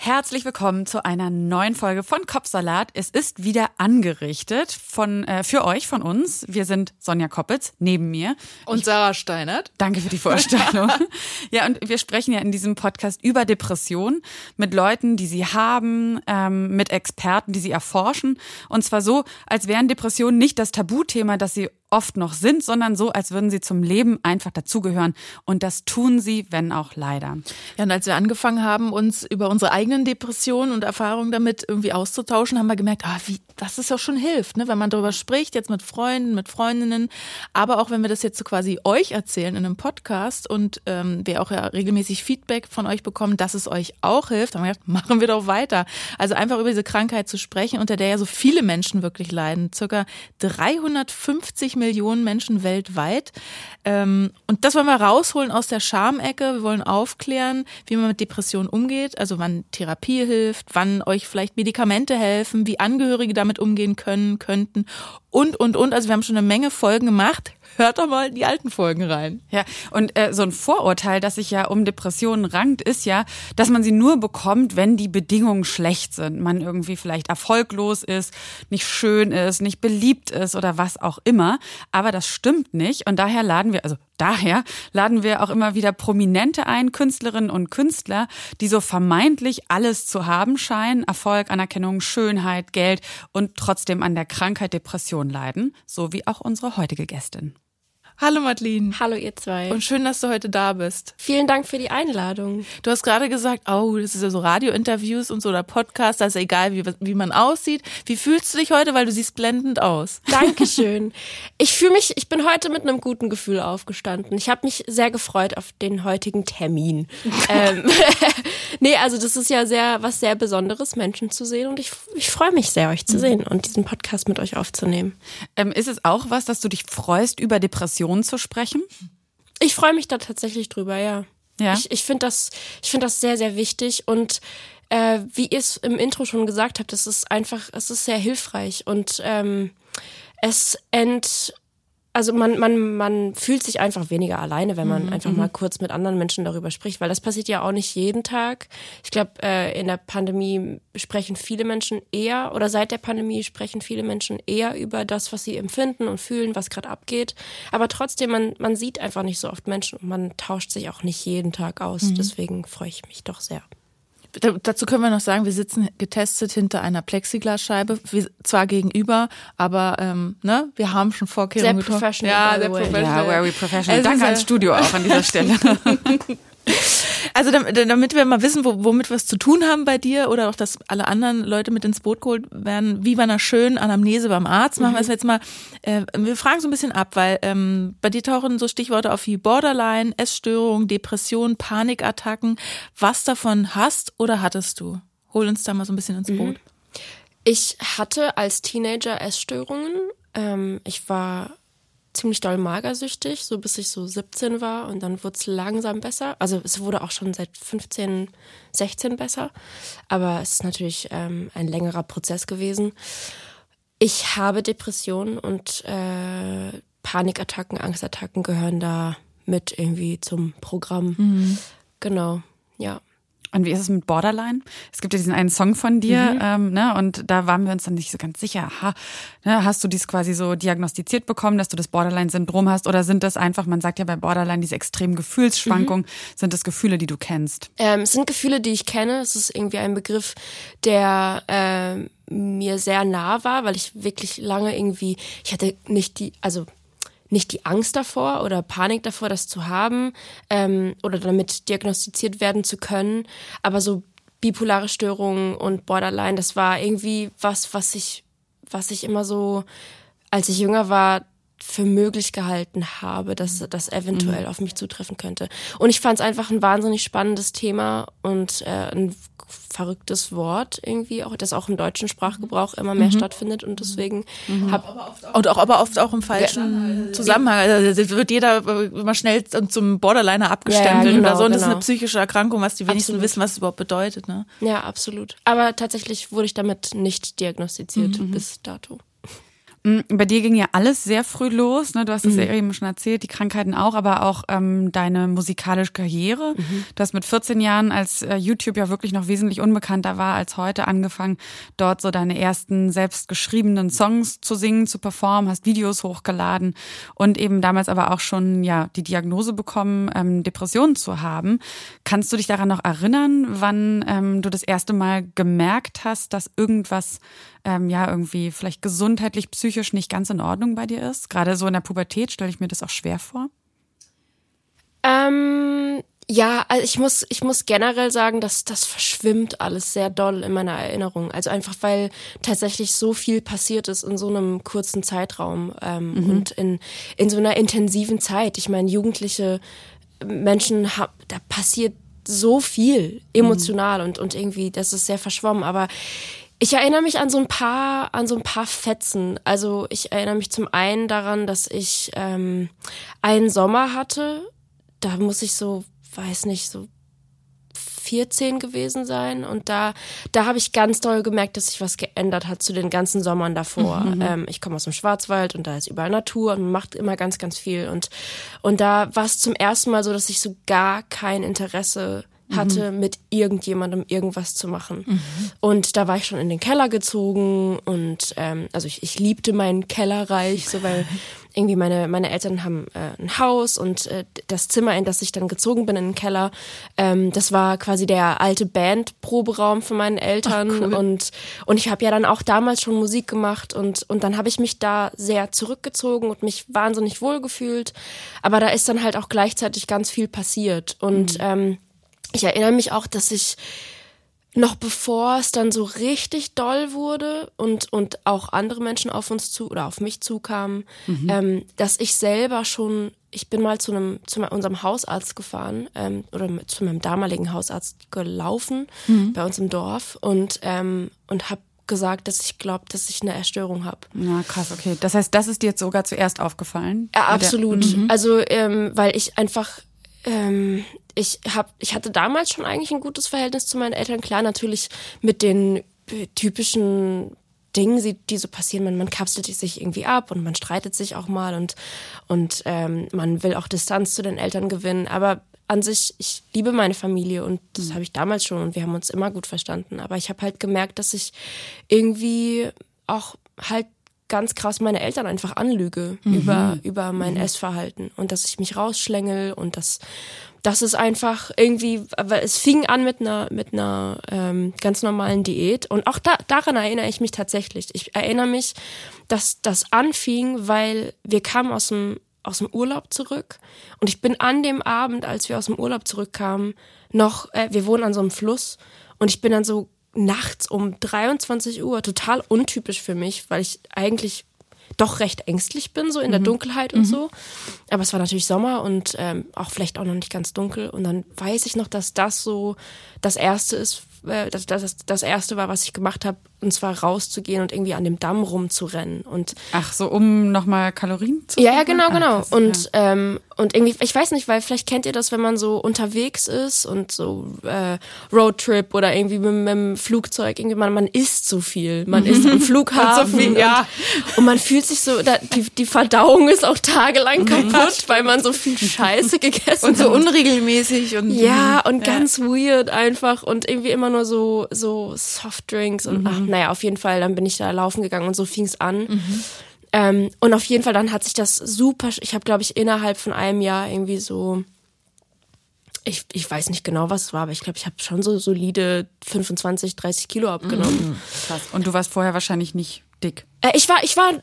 Herzlich willkommen zu einer neuen Folge von Kopfsalat. Es ist wieder angerichtet von äh, für euch von uns. Wir sind Sonja Koppitz neben mir und ich, Sarah Steinert. Danke für die Vorstellung. ja, und wir sprechen ja in diesem Podcast über Depressionen mit Leuten, die sie haben, ähm, mit Experten, die sie erforschen. Und zwar so, als wären Depressionen nicht das Tabuthema, das sie oft noch sind, sondern so, als würden sie zum Leben einfach dazugehören. Und das tun sie, wenn auch leider. Ja, und als wir angefangen haben, uns über unsere eigenen Depressionen und Erfahrungen damit irgendwie auszutauschen, haben wir gemerkt, ah, wie, dass es ja schon hilft, ne? wenn man darüber spricht, jetzt mit Freunden, mit Freundinnen, aber auch wenn wir das jetzt so quasi euch erzählen in einem Podcast und ähm, wir auch ja regelmäßig Feedback von euch bekommen, dass es euch auch hilft, haben wir gedacht, machen wir doch weiter. Also einfach über diese Krankheit zu sprechen, unter der ja so viele Menschen wirklich leiden. Circa 350 Millionen Menschen weltweit. Ähm, und das wollen wir rausholen aus der Schamecke. Wir wollen aufklären, wie man mit Depressionen umgeht, also wann Therapie hilft, wann euch vielleicht Medikamente helfen, wie Angehörige damit umgehen können, könnten und, und, und. Also wir haben schon eine Menge Folgen gemacht. Hört doch mal die alten Folgen rein. Ja, und äh, so ein Vorurteil, das sich ja um Depressionen rankt, ist ja, dass man sie nur bekommt, wenn die Bedingungen schlecht sind. Man irgendwie vielleicht erfolglos ist, nicht schön ist, nicht beliebt ist oder was auch immer. Aber das stimmt nicht. Und daher laden wir, also daher laden wir auch immer wieder Prominente ein, Künstlerinnen und Künstler, die so vermeintlich alles zu haben scheinen. Erfolg, Anerkennung, Schönheit, Geld und trotzdem an der Krankheit Depression leiden. So wie auch unsere heutige Gästin. Hallo Madeline. Hallo ihr zwei. Und schön, dass du heute da bist. Vielen Dank für die Einladung. Du hast gerade gesagt, oh, das ist ja so Radiointerviews und so oder Podcast, da ist ja egal, wie, wie man aussieht. Wie fühlst du dich heute, weil du siehst blendend aus? Dankeschön. Ich fühle mich, ich bin heute mit einem guten Gefühl aufgestanden. Ich habe mich sehr gefreut auf den heutigen Termin. ähm, nee, also das ist ja sehr was sehr Besonderes, Menschen zu sehen und ich, ich freue mich sehr, euch zu mhm. sehen und diesen Podcast mit euch aufzunehmen. Ähm, ist es auch was, dass du dich freust über Depressionen? Depressionen zu sprechen? Ich freue mich da tatsächlich drüber, ja. Ja. Ich, ich finde das, ich finde das sehr, sehr wichtig und äh, wie ihr es im Intro schon gesagt habt, es ist einfach, es ist sehr hilfreich und ähm, es ent also man, man, man fühlt sich einfach weniger alleine, wenn man mhm. einfach mal mhm. kurz mit anderen Menschen darüber spricht, weil das passiert ja auch nicht jeden Tag. Ich glaube, äh, in der Pandemie sprechen viele Menschen eher oder seit der Pandemie sprechen viele Menschen eher über das, was sie empfinden und fühlen, was gerade abgeht. Aber trotzdem, man, man sieht einfach nicht so oft Menschen und man tauscht sich auch nicht jeden Tag aus. Mhm. Deswegen freue ich mich doch sehr. Dazu können wir noch sagen, wir sitzen getestet hinter einer Plexiglasscheibe, zwar gegenüber, aber ähm, ne, wir haben schon Vorkehrungen getroffen. Sehr professional. Ja, sehr professional. Ja, very professional. Danke ans Studio auch an dieser Stelle. Also damit wir mal wissen, womit wir es zu tun haben bei dir oder auch, dass alle anderen Leute mit ins Boot geholt werden, wie bei einer schönen Anamnese beim Arzt, machen wir es mhm. jetzt mal. Äh, wir fragen so ein bisschen ab, weil ähm, bei dir tauchen so Stichworte auf wie Borderline, Essstörung, Depression, Panikattacken. Was davon hast oder hattest du? Hol uns da mal so ein bisschen ins Boot. Mhm. Ich hatte als Teenager Essstörungen. Ähm, ich war ziemlich doll magersüchtig, so bis ich so 17 war und dann wurde es langsam besser. Also es wurde auch schon seit 15, 16 besser, aber es ist natürlich ähm, ein längerer Prozess gewesen. Ich habe Depressionen und äh, Panikattacken, Angstattacken gehören da mit irgendwie zum Programm. Mhm. Genau. Und wie ist es mit Borderline? Es gibt ja diesen einen Song von dir, mhm. ähm, ne? Und da waren wir uns dann nicht so ganz sicher. Ha, ne? Hast du dies quasi so diagnostiziert bekommen, dass du das Borderline-Syndrom hast? Oder sind das einfach, man sagt ja bei Borderline diese extremen Gefühlsschwankungen, mhm. sind das Gefühle, die du kennst? Ähm, es sind Gefühle, die ich kenne. Es ist irgendwie ein Begriff, der äh, mir sehr nah war, weil ich wirklich lange irgendwie, ich hatte nicht die, also nicht die Angst davor oder Panik davor, das zu haben ähm, oder damit diagnostiziert werden zu können. Aber so bipolare Störungen und Borderline, das war irgendwie was, was ich, was ich immer so, als ich jünger war, für möglich gehalten habe, dass das eventuell mhm. auf mich zutreffen könnte. Und ich fand es einfach ein wahnsinnig spannendes Thema und äh, ein verrücktes Wort irgendwie, auch das auch im deutschen Sprachgebrauch immer mehr mhm. stattfindet und deswegen mhm. hab und auch aber oft auch im falschen Zusammenhang. Also wird jeder immer schnell zum Borderliner abgestempelt ja, ja, genau, oder so. Und das ist eine genau. psychische Erkrankung, was die wenigsten absolut. wissen, was es überhaupt bedeutet. Ne? Ja, absolut. Aber tatsächlich wurde ich damit nicht diagnostiziert mhm. bis dato. Mm, bei dir ging ja alles sehr früh los. Ne? Du hast es mhm. ja eben schon erzählt, die Krankheiten auch, aber auch ähm, deine musikalische Karriere. Mhm. Du hast mit 14 Jahren, als äh, YouTube ja wirklich noch wesentlich unbekannter war als heute, angefangen, dort so deine ersten selbst geschriebenen Songs zu singen, zu performen, hast Videos hochgeladen und eben damals aber auch schon ja die Diagnose bekommen, ähm, Depressionen zu haben. Kannst du dich daran noch erinnern, wann ähm, du das erste Mal gemerkt hast, dass irgendwas ähm, ja irgendwie vielleicht gesundheitlich, psychisch nicht ganz in Ordnung bei dir ist? Gerade so in der Pubertät stelle ich mir das auch schwer vor. Ähm, ja, also ich muss, ich muss generell sagen, dass das verschwimmt alles sehr doll in meiner Erinnerung. Also einfach, weil tatsächlich so viel passiert ist in so einem kurzen Zeitraum ähm, mhm. und in, in so einer intensiven Zeit. Ich meine, jugendliche Menschen, haben, da passiert so viel emotional mhm. und, und irgendwie, das ist sehr verschwommen. Aber ich erinnere mich an so ein paar, an so ein paar Fetzen. Also ich erinnere mich zum einen daran, dass ich ähm, einen Sommer hatte. Da muss ich so, weiß nicht, so 14 gewesen sein und da da habe ich ganz doll gemerkt, dass sich was geändert hat zu den ganzen Sommern davor. Mhm. Ähm, ich komme aus dem Schwarzwald und da ist überall Natur und man macht immer ganz ganz viel und und da war es zum ersten Mal so, dass ich so gar kein Interesse hatte, mhm. mit irgendjemandem irgendwas zu machen. Mhm. Und da war ich schon in den Keller gezogen und ähm, also ich, ich liebte meinen Kellerreich, so weil irgendwie meine, meine Eltern haben äh, ein Haus und äh, das Zimmer, in das ich dann gezogen bin, in den Keller, ähm, das war quasi der alte Bandproberaum von meinen Eltern Ach, cool. und, und ich habe ja dann auch damals schon Musik gemacht und, und dann habe ich mich da sehr zurückgezogen und mich wahnsinnig wohl gefühlt, aber da ist dann halt auch gleichzeitig ganz viel passiert und mhm. ähm, ich erinnere mich auch, dass ich noch bevor es dann so richtig doll wurde und, und auch andere Menschen auf uns zu oder auf mich zukamen, mhm. ähm, dass ich selber schon, ich bin mal zu einem, zu unserem Hausarzt gefahren ähm, oder zu meinem damaligen Hausarzt gelaufen mhm. bei uns im Dorf und, ähm, und habe gesagt, dass ich glaube, dass ich eine Erstörung habe. Ja, krass, okay. Das heißt, das ist dir jetzt sogar zuerst aufgefallen? Ja, absolut. Mhm. Also, ähm, weil ich einfach ähm, ich hab, ich hatte damals schon eigentlich ein gutes Verhältnis zu meinen Eltern. Klar, natürlich mit den typischen Dingen, die so passieren. Man, man kapselt sich irgendwie ab und man streitet sich auch mal und, und ähm, man will auch Distanz zu den Eltern gewinnen. Aber an sich, ich liebe meine Familie und das mhm. habe ich damals schon und wir haben uns immer gut verstanden. Aber ich habe halt gemerkt, dass ich irgendwie auch halt ganz krass meine Eltern einfach anlüge mhm. über, über mein mhm. Essverhalten und dass ich mich rausschlängel und dass das ist einfach irgendwie, aber es fing an mit einer mit einer ähm, ganz normalen Diät. Und auch da, daran erinnere ich mich tatsächlich. Ich erinnere mich, dass das anfing, weil wir kamen aus dem aus dem Urlaub zurück. Und ich bin an dem Abend, als wir aus dem Urlaub zurückkamen, noch, äh, wir wohnen an so einem Fluss. Und ich bin dann so nachts um 23 Uhr, total untypisch für mich, weil ich eigentlich doch recht ängstlich bin, so in der mhm. Dunkelheit und mhm. so. Aber es war natürlich Sommer und ähm, auch vielleicht auch noch nicht ganz dunkel. Und dann weiß ich noch, dass das so das Erste ist, äh, das, das, das Erste war, was ich gemacht habe, und zwar rauszugehen und irgendwie an dem Damm rumzurennen. Und Ach so, um nochmal Kalorien zu Ja, ja, genau, genau. Ah, und, ja. ähm, und irgendwie, ich weiß nicht, weil vielleicht kennt ihr das, wenn man so unterwegs ist und so äh, Roadtrip oder irgendwie mit, mit dem Flugzeug, irgendwie man, man isst so viel. Man isst am Flughafen. so viel, ja. Und, und, man fühlt sich so, da, die, die Verdauung ist auch tagelang mhm. kaputt, weil man so viel Scheiße gegessen hat. Und so unregelmäßig und Ja, und ja. ganz weird einfach und irgendwie immer nur so, so Softdrinks und mhm. ach, naja, auf jeden Fall, dann bin ich da laufen gegangen und so fing es an. Mhm. Ähm, und auf jeden Fall, dann hat sich das super, ich habe, glaube ich, innerhalb von einem Jahr irgendwie so, ich, ich weiß nicht genau, was es war, aber ich glaube, ich habe schon so solide 25, 30 Kilo abgenommen. Mhm. Krass. Und du warst vorher wahrscheinlich nicht dick? Äh, ich war, ich war,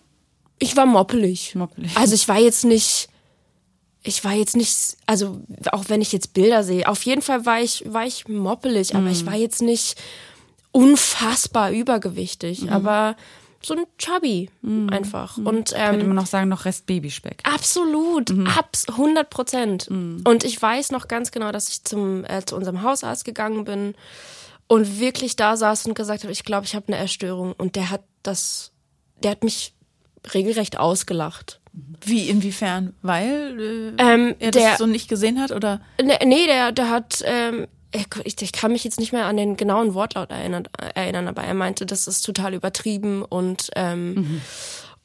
ich war moppelig. moppelig. Also ich war jetzt nicht, ich war jetzt nicht, also auch wenn ich jetzt Bilder sehe, auf jeden Fall war ich, war ich moppelig, aber mhm. ich war jetzt nicht unfassbar übergewichtig, mhm. aber so ein Chubby mhm. einfach. Mhm. Und ähm, könnte man noch sagen, noch Rest Babyspeck. Absolut, mhm. abs 100 Prozent. Mhm. Und ich weiß noch ganz genau, dass ich zum äh, zu unserem Hausarzt gegangen bin und wirklich da saß und gesagt habe, ich glaube, ich habe eine Erstörung. Und der hat das, der hat mich regelrecht ausgelacht. Wie, inwiefern? Weil äh, ähm, er das der, so nicht gesehen hat, oder? Ne, nee, der, der hat, ähm, ich, ich kann mich jetzt nicht mehr an den genauen Wortlaut erinnern, erinnern, aber er meinte, das ist total übertrieben und ähm, mhm.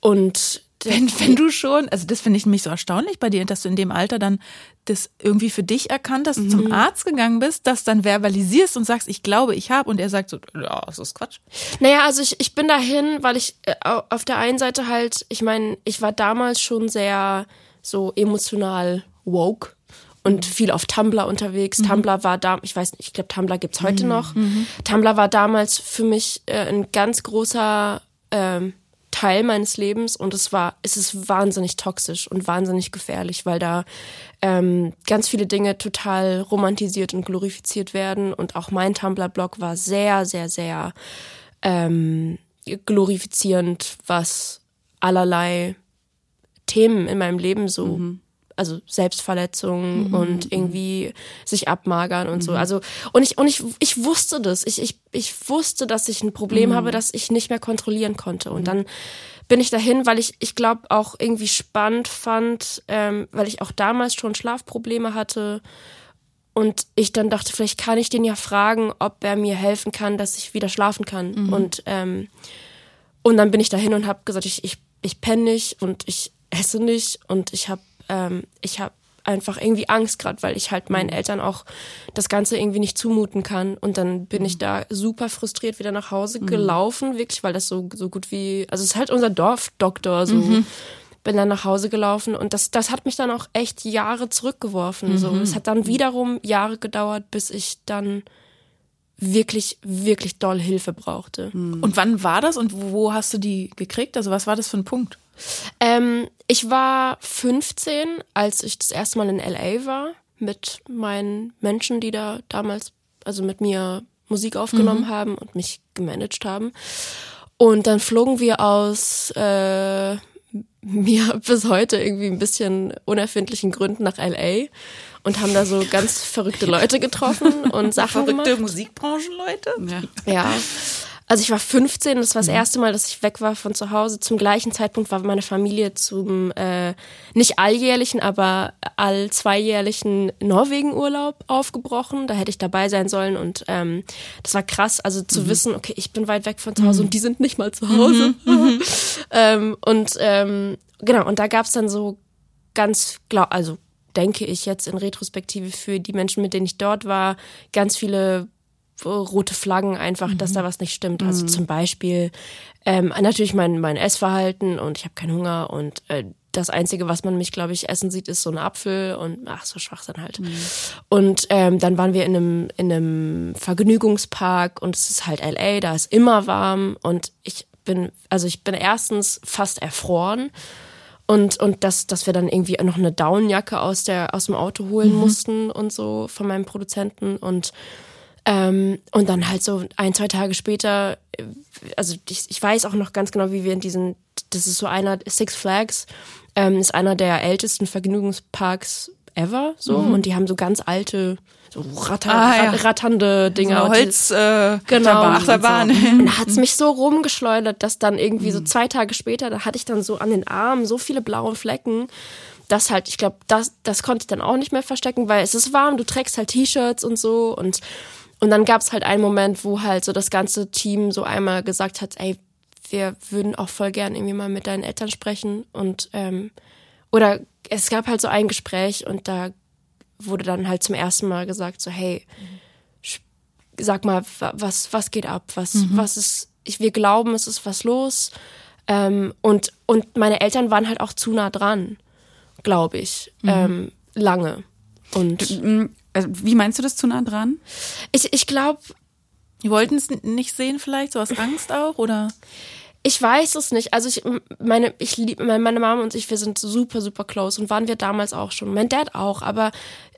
Und Wenn, wenn du schon, also das finde ich nämlich so erstaunlich bei dir, dass du in dem Alter dann das irgendwie für dich erkannt hast, Mhm. zum Arzt gegangen bist, das dann verbalisierst und sagst, ich glaube, ich habe. Und er sagt so, ja, das ist Quatsch. Naja, also ich, ich bin dahin, weil ich äh, au- auf der einen Seite halt, ich meine, ich war damals schon sehr so emotional woke und viel auf Tumblr unterwegs. Tumblr war da, ich weiß nicht, ich glaube, Tumblr gibt's heute noch. Tumblr war damals für mich äh, ein ganz großer ähm, Teil meines Lebens und es war, es ist wahnsinnig toxisch und wahnsinnig gefährlich, weil da ähm, ganz viele Dinge total romantisiert und glorifiziert werden und auch mein Tumblr-Blog war sehr, sehr, sehr ähm, glorifizierend, was allerlei Themen in meinem Leben so, also Selbstverletzung und irgendwie sich abmagern und so. Also und ich und ich ich wusste das. Ich ich ich wusste, dass ich ein Problem habe, das ich nicht mehr kontrollieren konnte. Und dann bin ich dahin, weil ich ich glaube auch irgendwie spannend fand, ähm, weil ich auch damals schon Schlafprobleme hatte. Und ich dann dachte, vielleicht kann ich den ja fragen, ob er mir helfen kann, dass ich wieder schlafen kann. Und ähm, und dann bin ich dahin und habe gesagt, ich, ich, ich penne nicht und ich esse nicht und ich habe ähm, ich habe einfach irgendwie Angst gerade, weil ich halt meinen Eltern auch das Ganze irgendwie nicht zumuten kann. Und dann bin ich da super frustriert wieder nach Hause gelaufen, wirklich, weil das so, so gut wie, also es ist halt unser Dorfdoktor, so. Bin dann nach Hause gelaufen und das, das hat mich dann auch echt Jahre zurückgeworfen. So. Es hat dann wiederum Jahre gedauert, bis ich dann wirklich, wirklich doll Hilfe brauchte. Und wann war das und wo hast du die gekriegt? Also was war das für ein Punkt? Ähm, ich war 15, als ich das erste Mal in LA war mit meinen Menschen, die da damals, also mit mir Musik aufgenommen haben und mich gemanagt haben. Und dann flogen wir aus äh, mir bis heute irgendwie ein bisschen unerfindlichen Gründen nach LA und haben da so ganz verrückte Leute getroffen und Sachen gemacht. Musikbranchenleute? Ja. Ja. Also ich war 15, das war das erste Mal, dass ich weg war von zu Hause. Zum gleichen Zeitpunkt war meine Familie zum äh, nicht alljährlichen, aber all zweijährlichen Norwegen-Urlaub aufgebrochen. Da hätte ich dabei sein sollen und ähm, das war krass. Also zu wissen, okay, ich bin weit weg von zu Hause und die sind nicht mal zu Hause. ähm, und ähm, genau, und da gab's dann so ganz, glaub, also denke ich jetzt in Retrospektive für die Menschen, mit denen ich dort war, ganz viele rote Flaggen einfach, dass da was nicht stimmt. Also zum Beispiel ähm, natürlich mein, mein Essverhalten und ich habe keinen Hunger und äh, das Einzige, was man mich, glaube ich, essen sieht, ist so ein Apfel und ach, so Schwachsinn halt. Und ähm, dann waren wir in einem, in einem Vergnügungspark und es ist halt LA, da ist immer warm und ich bin, also ich bin erstens fast erfroren und, und dass, dass wir dann irgendwie noch eine Downjacke aus, der, aus dem Auto holen mussten und so von meinem Produzenten und ähm, und dann halt so ein, zwei Tage später, äh, also ich, ich weiß auch noch ganz genau, wie wir in diesen, das ist so einer, Six Flags, ähm, ist einer der ältesten Vergnügungsparks ever, so, und die haben so ganz alte, so ratter, Ah, ja. rat- ratternde Dinger. So und Holz, äh, Genau. Achterbahn. und da hat's mich so rumgeschleudert, dass dann irgendwie so zwei Tage später, da hatte ich dann so an den Armen so viele blaue Flecken, dass halt, ich glaube, das, das konnte ich dann auch nicht mehr verstecken, weil es ist warm, du trägst halt T-Shirts und so und und dann gab's halt einen Moment, wo halt so das ganze Team so einmal gesagt hat, ey, wir würden auch voll gern irgendwie mal mit deinen Eltern sprechen und ähm, oder es gab halt so ein Gespräch und da wurde dann halt zum ersten Mal gesagt so, hey, sag mal, wa- was, was geht ab? Was, was ist, ich, wir glauben, es ist was los. Ähm, und, und meine Eltern waren halt auch zu nah dran, glaube ich, ähm, lange. Und also, Wie meinst du das zu nah dran? ich, ich glaube, Die wollten es nicht sehen vielleicht, so aus Angst auch, oder? ich weiß es nicht. Also ich, meine, ich lieb, meine meine Mama und ich, wir sind super, super close und waren wir damals auch schon. Mein Dad auch, aber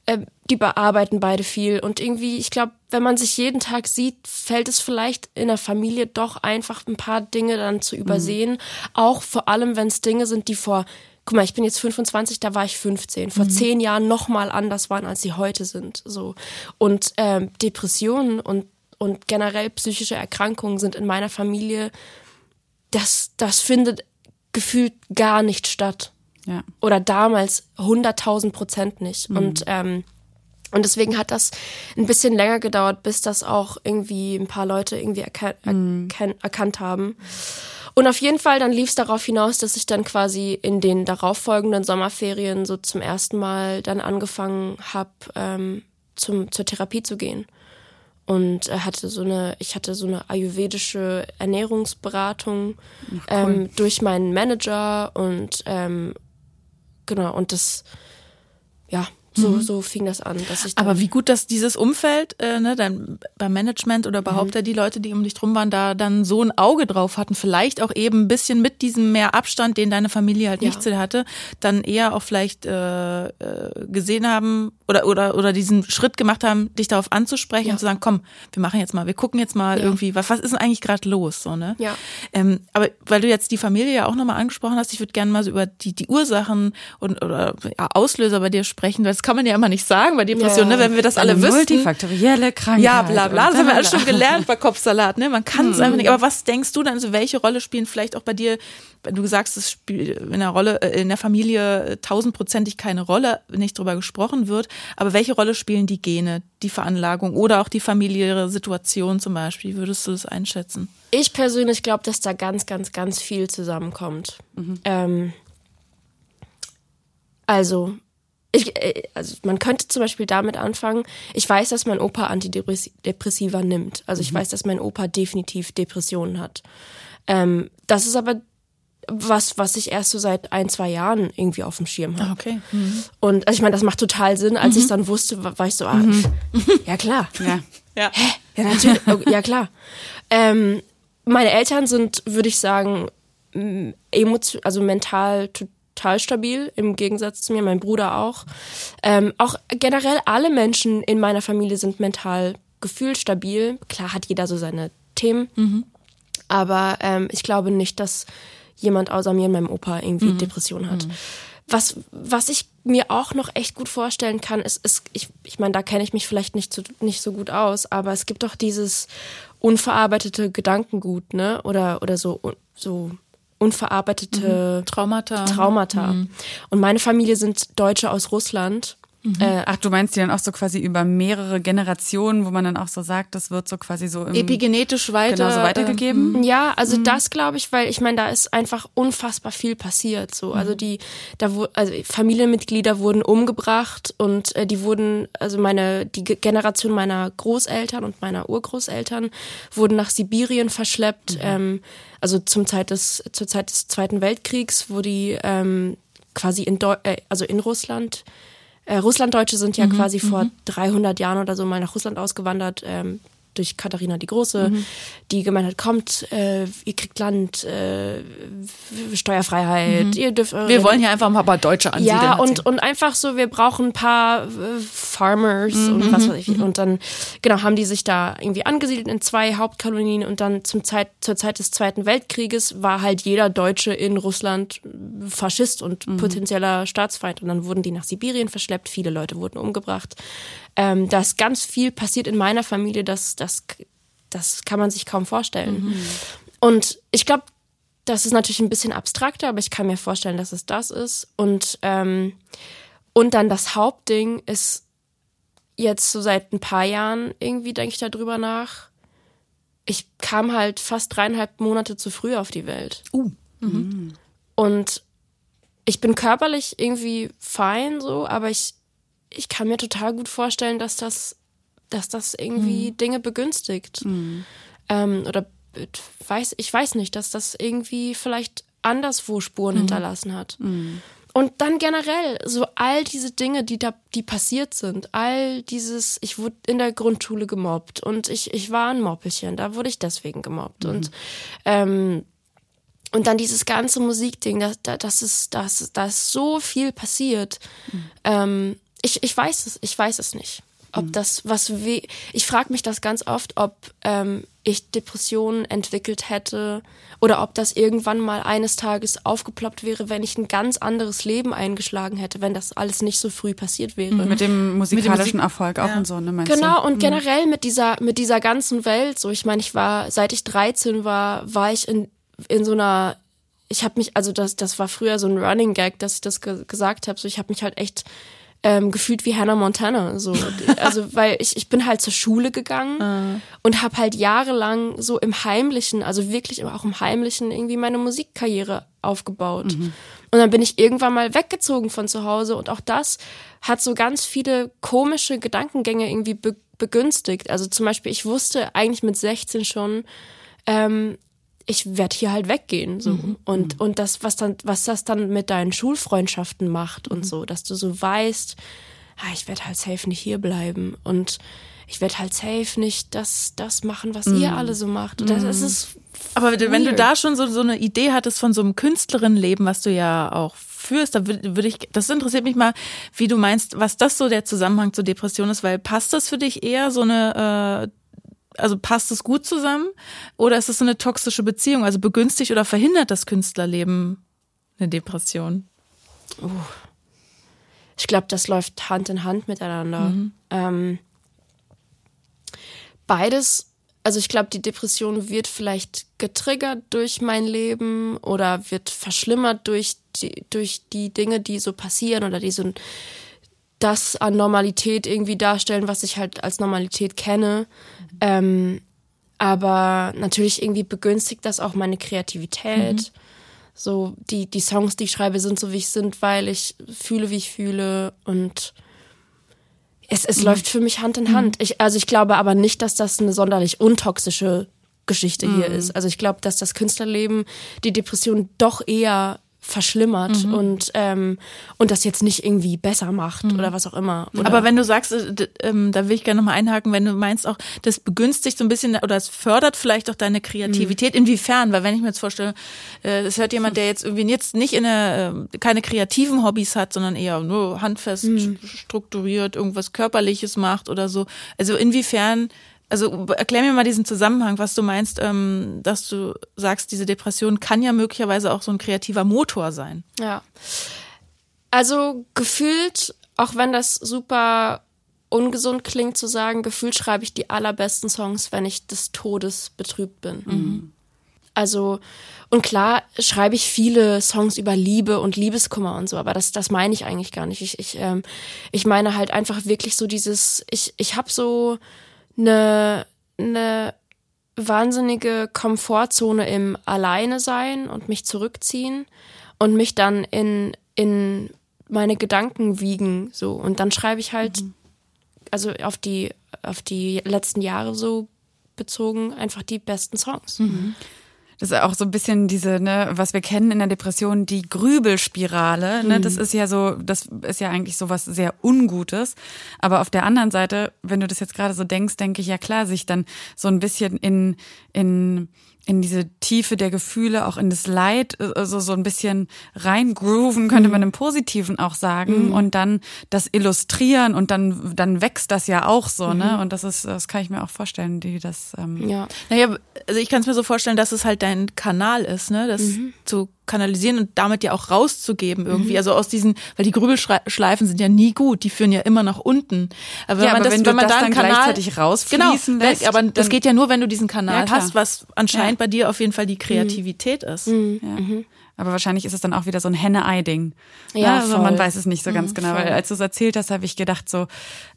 äh, die bearbeiten beide viel und irgendwie, ich glaube, wenn man sich jeden Tag sieht, fällt es vielleicht in der Familie doch einfach ein paar Dinge dann zu übersehen. Auch vor allem, wenn es Dinge sind, die vor Guck mal, ich bin jetzt 25, da war ich 15. Vor zehn Jahren noch mal anders waren, als sie heute sind. So und ähm, Depressionen und und generell psychische Erkrankungen sind in meiner Familie das, das findet gefühlt gar nicht statt. Ja. Oder damals 100.000 Prozent nicht. Und, ähm, und deswegen hat das ein bisschen länger gedauert, bis das auch irgendwie ein paar Leute irgendwie erkan erkan erkannt haben. Und auf jeden Fall, dann lief es darauf hinaus, dass ich dann quasi in den darauffolgenden Sommerferien so zum ersten Mal dann angefangen habe, ähm, zum, zur Therapie zu gehen. Und hatte so eine, ich hatte so eine ayurvedische Ernährungsberatung Ach, cool. ähm, durch meinen Manager und ähm, genau, und das, ja, so, so fing das an, dass ich Mhm. Aber wie gut, dass dieses Umfeld, äh, ne, dann beim Management oder überhaupt ja die Leute, die um dich drum waren, da dann so ein Auge drauf hatten, vielleicht auch eben ein bisschen mit diesem mehr Abstand, den deine Familie halt nicht Ja. zu dir hatte, dann eher auch vielleicht äh, äh, gesehen haben oder oder oder diesen Schritt gemacht haben, dich darauf anzusprechen Ja. und zu sagen, komm, wir machen jetzt mal, wir gucken jetzt mal Ja. irgendwie, was, was ist denn eigentlich gerade los, so ne? Ja. Ähm, aber weil du jetzt die Familie ja auch nochmal angesprochen hast, ich würde gerne mal so über die, die Ursachen und oder ja, Auslöser bei dir sprechen, weil das kann man ja immer nicht sagen bei Depressionen, Ja. ne? wenn wir das alle Eine wüssten. multifaktorielle Krankheit. Ja, bla bla, das haben wir alles schon gelernt bei Kopfsalat, ne? Man kann es einfach nicht. Aber was denkst du dann, also welche Rolle spielen vielleicht auch bei dir, wenn du sagst, es spielt in der Rolle, äh, in der Familie äh, tausendprozentig keine Rolle, nicht drüber gesprochen wird, aber welche Rolle spielen die Gene, die Veranlagung oder auch die familiäre Situation zum Beispiel? Wie würdest du das einschätzen? Ich persönlich glaube, dass da ganz, ganz, ganz viel zusammenkommt. Ähm, also, ich, äh, also, man könnte zum Beispiel damit anfangen. Ich weiß, dass mein Opa Antidepressiva nimmt. Also, ich weiß, dass mein Opa definitiv Depressionen hat. Ähm, das ist aber was, was ich erst so seit ein, zwei Jahren irgendwie auf dem Schirm habe. Okay. Und also ich meine, das macht total Sinn. Als ich dann wusste, war war ich so, ah, ja klar. Ja. Ja. Ja, natürlich. Okay, ja, klar. Ähm, meine Eltern sind, würde ich sagen, m- emotio also mental total stabil, im Gegensatz zu mir, mein Bruder auch. Ähm, auch generell alle Menschen in meiner Familie sind mental gefühlstabil. Klar hat jeder so seine Themen. Aber ähm, ich glaube nicht, dass jemand außer mir und meinem Opa irgendwie Depression hat. Was, was ich mir auch noch echt gut vorstellen kann, ist, ist ich, ich meine, da kenne ich mich vielleicht nicht so, nicht so gut aus, aber es gibt doch dieses unverarbeitete Gedankengut, ne? Oder, oder so, so unverarbeitete Traumata. Traumata. Und meine Familie sind Deutsche aus Russland. Äh, Ach, du meinst die dann auch so quasi über mehrere Generationen, wo man dann auch so sagt, das wird so quasi so im, Epigenetisch weiter. genau so weitergegeben? Ja, also das glaube ich, weil ich meine, da ist einfach unfassbar viel passiert. So, also die, da wo, also Familienmitglieder wurden umgebracht und äh, die wurden, also meine die Ge- Generation meiner Großeltern und meiner Urgroßeltern wurden nach Sibirien verschleppt. Ähm, also zum Zeit des zur Zeit des Zweiten Weltkriegs, wo die ähm, quasi in Deu äh, also in Russland äh, Russlanddeutsche sind ja quasi vor 300 Jahren oder so mal nach Russland ausgewandert, ähm, durch Katharina die Große, die gemeint hat, kommt, äh, ihr kriegt Land, äh, Steuerfreiheit, ihr dürft Wir wollen hier einfach mal ein paar Deutsche ansiedeln. ja, und, und einfach so, wir brauchen ein paar äh, Farmers und was weiß ich. Und dann, genau, haben die sich da irgendwie angesiedelt in zwei Hauptkolonien und dann zum Zeit, zur Zeit des Zweiten Weltkrieges war halt jeder Deutsche in Russland Faschist und potenzieller Staatsfeind. Und dann wurden die nach Sibirien verschleppt, viele Leute wurden umgebracht. Ähm, da ist ganz viel passiert in meiner Familie, das, das, das kann man sich kaum vorstellen. Und ich glaube, das ist natürlich ein bisschen abstrakter, aber ich kann mir vorstellen, dass es das ist. Und, ähm, und dann das Hauptding ist jetzt so seit ein paar Jahren irgendwie, denke ich darüber nach. Ich kam halt fast dreieinhalb Monate zu früh auf die Welt. Uh. Und ich bin körperlich irgendwie fein so, aber ich, ich kann mir total gut vorstellen, dass das, dass das irgendwie Dinge begünstigt. Ähm, oder äh, weiß, ich weiß nicht, dass das irgendwie vielleicht anderswo Spuren hinterlassen hat. Und dann generell, so all diese Dinge, die da, die passiert sind, all dieses, ich wurde in der Grundschule gemobbt und ich, ich war ein Moppelchen, da wurde ich deswegen gemobbt. Und ähm, und dann dieses ganze Musikding, das, das, das ist, das, da ist so viel passiert. Ähm, ich, ich weiß es, ich weiß es nicht. Ob das was we ich frage mich das ganz oft, ob ähm, ich Depressionen entwickelt hätte oder ob das irgendwann mal eines Tages aufgeploppt wäre, wenn ich ein ganz anderes Leben eingeschlagen hätte, wenn das alles nicht so früh passiert wäre. Mit dem musikalischen Musik- Erfolg auch ja. und so, ne? Meinst Genau, du? und generell mit dieser, mit dieser ganzen Welt, so ich meine, ich war, seit ich 13 war, war ich in, in so einer, ich habe mich, also das, das war früher so ein Running Gag, dass ich das ge gesagt habe, so ich habe mich halt echt ähm, gefühlt wie Hannah Montana. So. Also, weil ich, ich bin halt zur Schule gegangen und habe halt jahrelang so im Heimlichen, also wirklich auch im Heimlichen, irgendwie meine Musikkarriere aufgebaut. Und dann bin ich irgendwann mal weggezogen von zu Hause und auch das hat so ganz viele komische Gedankengänge irgendwie be begünstigt. Also zum Beispiel, ich wusste eigentlich mit 16 schon, ähm, ich werde hier halt weggehen so Mhm. und und das was dann was das dann mit deinen Schulfreundschaften macht Mhm. und so dass du so weißt ah, ich werde halt safe nicht hier bleiben und ich werde halt safe nicht das das machen was Mhm. ihr alle so macht das, das ist Aber wenn du weird. da schon so, so eine Idee hattest von so einem Künstlerinnenleben, was du ja auch führst, da würde würd ich, das interessiert mich mal, wie du meinst, was das so der Zusammenhang zur Depression ist, weil passt das für dich eher so eine, äh, also passt es gut zusammen oder ist es so eine toxische Beziehung, also begünstigt oder verhindert das Künstlerleben eine Depression? ich glaube das läuft Hand in Hand miteinander ähm, beides also ich glaube, die Depression wird vielleicht getriggert durch mein Leben oder wird verschlimmert durch die, durch die Dinge, die so passieren oder die so das an Normalität irgendwie darstellen, was ich halt als Normalität kenne. Ähm, aber natürlich irgendwie begünstigt das auch meine Kreativität. So, die, die Songs, die ich schreibe, sind so, wie ich sind, weil ich fühle, wie ich fühle und es, es läuft für mich Hand in Hand. Ich, also ich glaube aber nicht, dass das eine sonderlich untoxische Geschichte hier ist. Also ich glaube, dass das Künstlerleben die Depression doch eher verschlimmert und ähm, und das jetzt nicht irgendwie besser macht oder was auch immer. Oder Aber wenn du sagst, äh, ähm, da will ich gerne nochmal einhaken, wenn du meinst auch, das begünstigt so ein bisschen oder es fördert vielleicht auch deine Kreativität, inwiefern? Weil wenn ich mir jetzt vorstelle, äh, es hört jemand, der jetzt irgendwie jetzt nicht in eine, äh, keine kreativen Hobbys hat, sondern eher nur handfest strukturiert, irgendwas Körperliches macht oder so. Also inwiefern, also erklär mir mal diesen Zusammenhang, was du meinst, ähm, dass du sagst, diese Depression kann ja möglicherweise auch so ein kreativer Motor sein. Ja. Also gefühlt, auch wenn das super ungesund klingt zu sagen, gefühlt schreibe ich die allerbesten Songs, wenn ich des Todes betrübt bin. Also, und klar schreibe ich viele Songs über Liebe und Liebeskummer und so, aber das, das meine ich eigentlich gar nicht. Ich, ich, ähm, ich meine halt einfach wirklich so dieses, ich, ich habe so eine, eine wahnsinnige Komfortzone im Alleine sein und mich zurückziehen und mich dann in, in meine Gedanken wiegen, so. Und dann schreibe ich halt, also auf die, auf die letzten Jahre so bezogen, einfach die besten Songs. Das ist auch so ein bisschen diese, ne, was wir kennen in der Depression, die Grübelspirale. Ne, Das ist ja so, das ist ja eigentlich so was sehr Ungutes. Aber auf der anderen Seite, wenn du das jetzt gerade so denkst, denke ich ja klar, sich dann so ein bisschen in, in, in diese Tiefe der Gefühle, auch in das Leid, also so ein bisschen reingrooven, könnte man im Positiven auch sagen. Und dann das illustrieren und dann, dann wächst das ja auch so, ne? Und das ist, das kann ich mir auch vorstellen, die das, ähm, Ja. Naja, also ich kann es mir so vorstellen, dass es halt dein Kanal ist, ne, das zu kanalisieren und damit ja auch rauszugeben irgendwie. Also aus diesen, weil die Grübelschleifen sind ja nie gut, die führen ja immer nach unten. Aber wenn Ja, man aber das, wenn wenn, man das da einen dann Kanal gleichzeitig rausfließen genau, lässt, aber das geht ja nur, wenn du diesen Kanal Ja, hast, was anscheinend bei dir auf jeden Fall die Kreativität ist. Ja. Aber wahrscheinlich ist es dann auch wieder so ein Henne-Ei-Ding. Ja, also voll. man weiß es nicht so ganz genau. Weil als du es erzählt hast, habe ich gedacht so,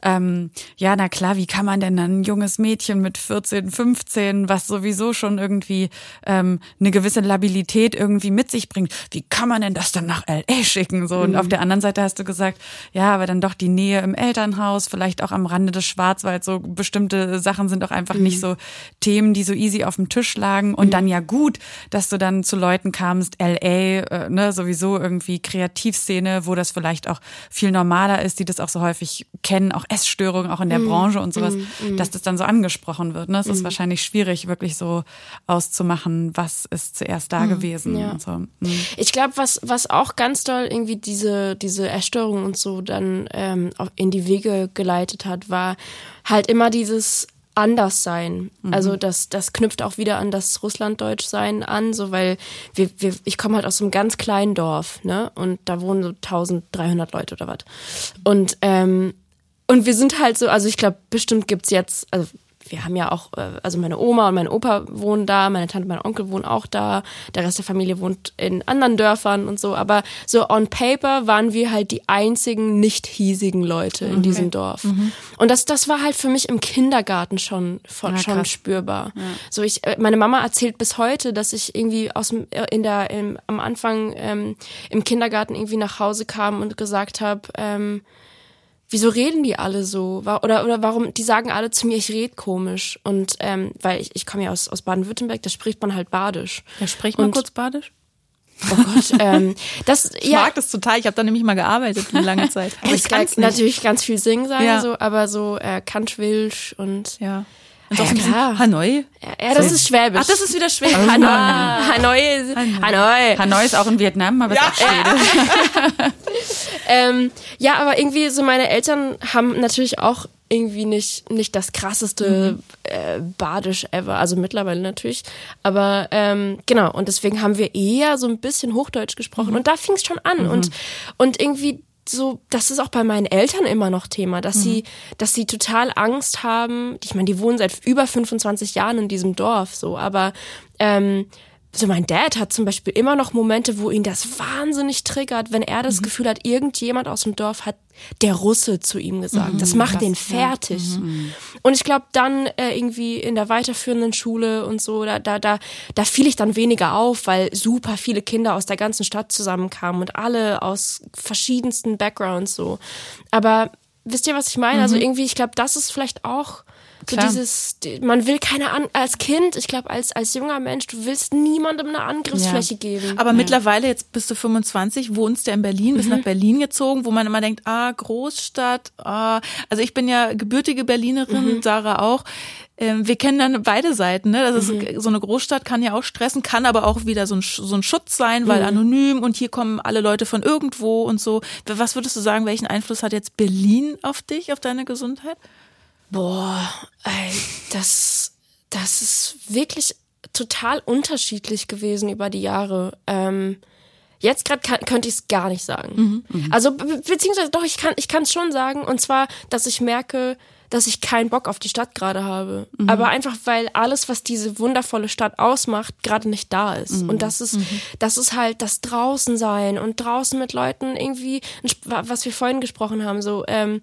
ähm, ja, na klar, wie kann man denn ein junges Mädchen mit 14, 15, was sowieso schon irgendwie ähm, eine gewisse Labilität irgendwie mit sich bringt, wie kann man denn das dann nach L.A. schicken? So, und auf der anderen Seite hast du gesagt, ja, aber dann doch die Nähe im Elternhaus, vielleicht auch am Rande des Schwarzwalds, so bestimmte Sachen sind auch einfach nicht so Themen, die so easy auf dem Tisch lagen. Und dann ja gut, dass du dann zu Leuten kamst, L.A., äh, ne, sowieso irgendwie Kreativszene, wo das vielleicht auch viel normaler ist, die das auch so häufig kennen, auch Essstörungen, auch in der Branche und sowas, dass das dann so angesprochen wird. Ne? Es ist wahrscheinlich schwierig, wirklich so auszumachen, was ist zuerst da gewesen. ja. So. Ich glaube, was, was auch ganz doll irgendwie diese, diese Erstörung und so dann ähm, auch in die Wege geleitet hat, war halt immer dieses Anderssein. Also das, das knüpft auch wieder an das Russlanddeutschsein an, so weil wir, wir, ich komme halt aus so einem ganz kleinen Dorf, ne? Und da wohnen so 1300 Leute oder was. Und ähm, und wir sind halt so, also ich glaube, bestimmt gibt's jetzt, also wir haben ja auch, äh, also meine Oma und mein Opa wohnen da, meine Tante, mein Onkel wohnen auch da, der Rest der Familie wohnt in anderen Dörfern und so, aber so on paper waren wir halt die einzigen nicht hiesigen Leute in diesem Dorf. Mhm. Und das, das war halt für mich im Kindergarten schon, von, Ja, schon spürbar. So ich, äh, meine Mama erzählt bis heute, dass ich irgendwie aus dem, äh, in der, im, am Anfang ähm, im Kindergarten irgendwie nach Hause kam und gesagt habe, ähm, wieso reden die alle so? Oder, oder warum, die sagen alle zu mir, ich rede komisch. Und ähm, weil ich, ich komme ja aus, aus Baden-Württemberg, da spricht man halt Badisch. Ja, sprich mal Und- kurz Badisch. Oh Gott, ähm, das, Ich ja, mag das total. Ich habe da nämlich mal gearbeitet eine lange Zeit. Aber ich kann natürlich ganz viel singen sagen, Ja. so, aber so äh, Kantschwilsch und Ja. Ja, so ein bisschen klar. Hanoi. ja, das ist Schwäbisch. Ach, das ist wieder schwer. Hanoi. Hanoi. Hanoi. Hanoi ist auch ein Vietnam, aber ist auch Schwede. Ähm, ja, aber irgendwie so meine Eltern haben natürlich auch irgendwie nicht, nicht das krasseste äh, Badisch ever, also mittlerweile natürlich. Aber ähm, genau, und deswegen haben wir eher so ein bisschen Hochdeutsch gesprochen. Und da fing es schon an. Und, und irgendwie so, das ist auch bei meinen Eltern immer noch Thema, dass sie, dass sie total Angst haben. Ich meine, die wohnen seit über 25 Jahren in diesem Dorf, so, aber ähm, so mein Dad hat zum Beispiel immer noch Momente, wo ihn das wahnsinnig triggert, wenn er das Gefühl hat, irgendjemand aus dem Dorf hat der Russe zu ihm gesagt. das macht den fertig. Und ich glaube, dann äh, irgendwie in der weiterführenden Schule und so, da, da, da, da fiel ich dann weniger auf, weil super viele Kinder aus der ganzen Stadt zusammenkamen und alle aus verschiedensten Backgrounds so. Aber wisst ihr, was ich meine? Also irgendwie, ich glaube, das ist vielleicht auch so Klar. dieses, die- man will keine An als Kind, ich glaube, als, als junger Mensch, du willst niemandem eine Angriffsfläche geben. Aber mittlerweile, jetzt bist du 25, wohnst ja in Berlin, bist nach Berlin gezogen, wo man immer denkt, ah, Großstadt, ah. Also ich bin ja gebürtige Berlinerin, Sarah auch. Ähm, wir kennen dann beide Seiten, ne? Das ist, so eine Großstadt kann ja auch stressen, kann aber auch wieder so ein, so ein Schutz sein, weil anonym und hier kommen alle Leute von irgendwo und so. Was würdest du sagen, welchen Einfluss hat jetzt Berlin auf dich, auf deine Gesundheit? Boah, ey, das, das ist wirklich total unterschiedlich gewesen über die Jahre. Ähm, jetzt gerade könnte ich es gar nicht sagen. Also be beziehungsweise doch, ich kann ich kann es schon sagen. Und zwar, dass ich merke, dass ich keinen Bock auf die Stadt gerade habe. Aber einfach, weil alles, was diese wundervolle Stadt ausmacht, gerade nicht da ist. Und das ist, das ist halt das draußen sein und draußen mit Leuten irgendwie, was wir vorhin gesprochen haben, so, ähm,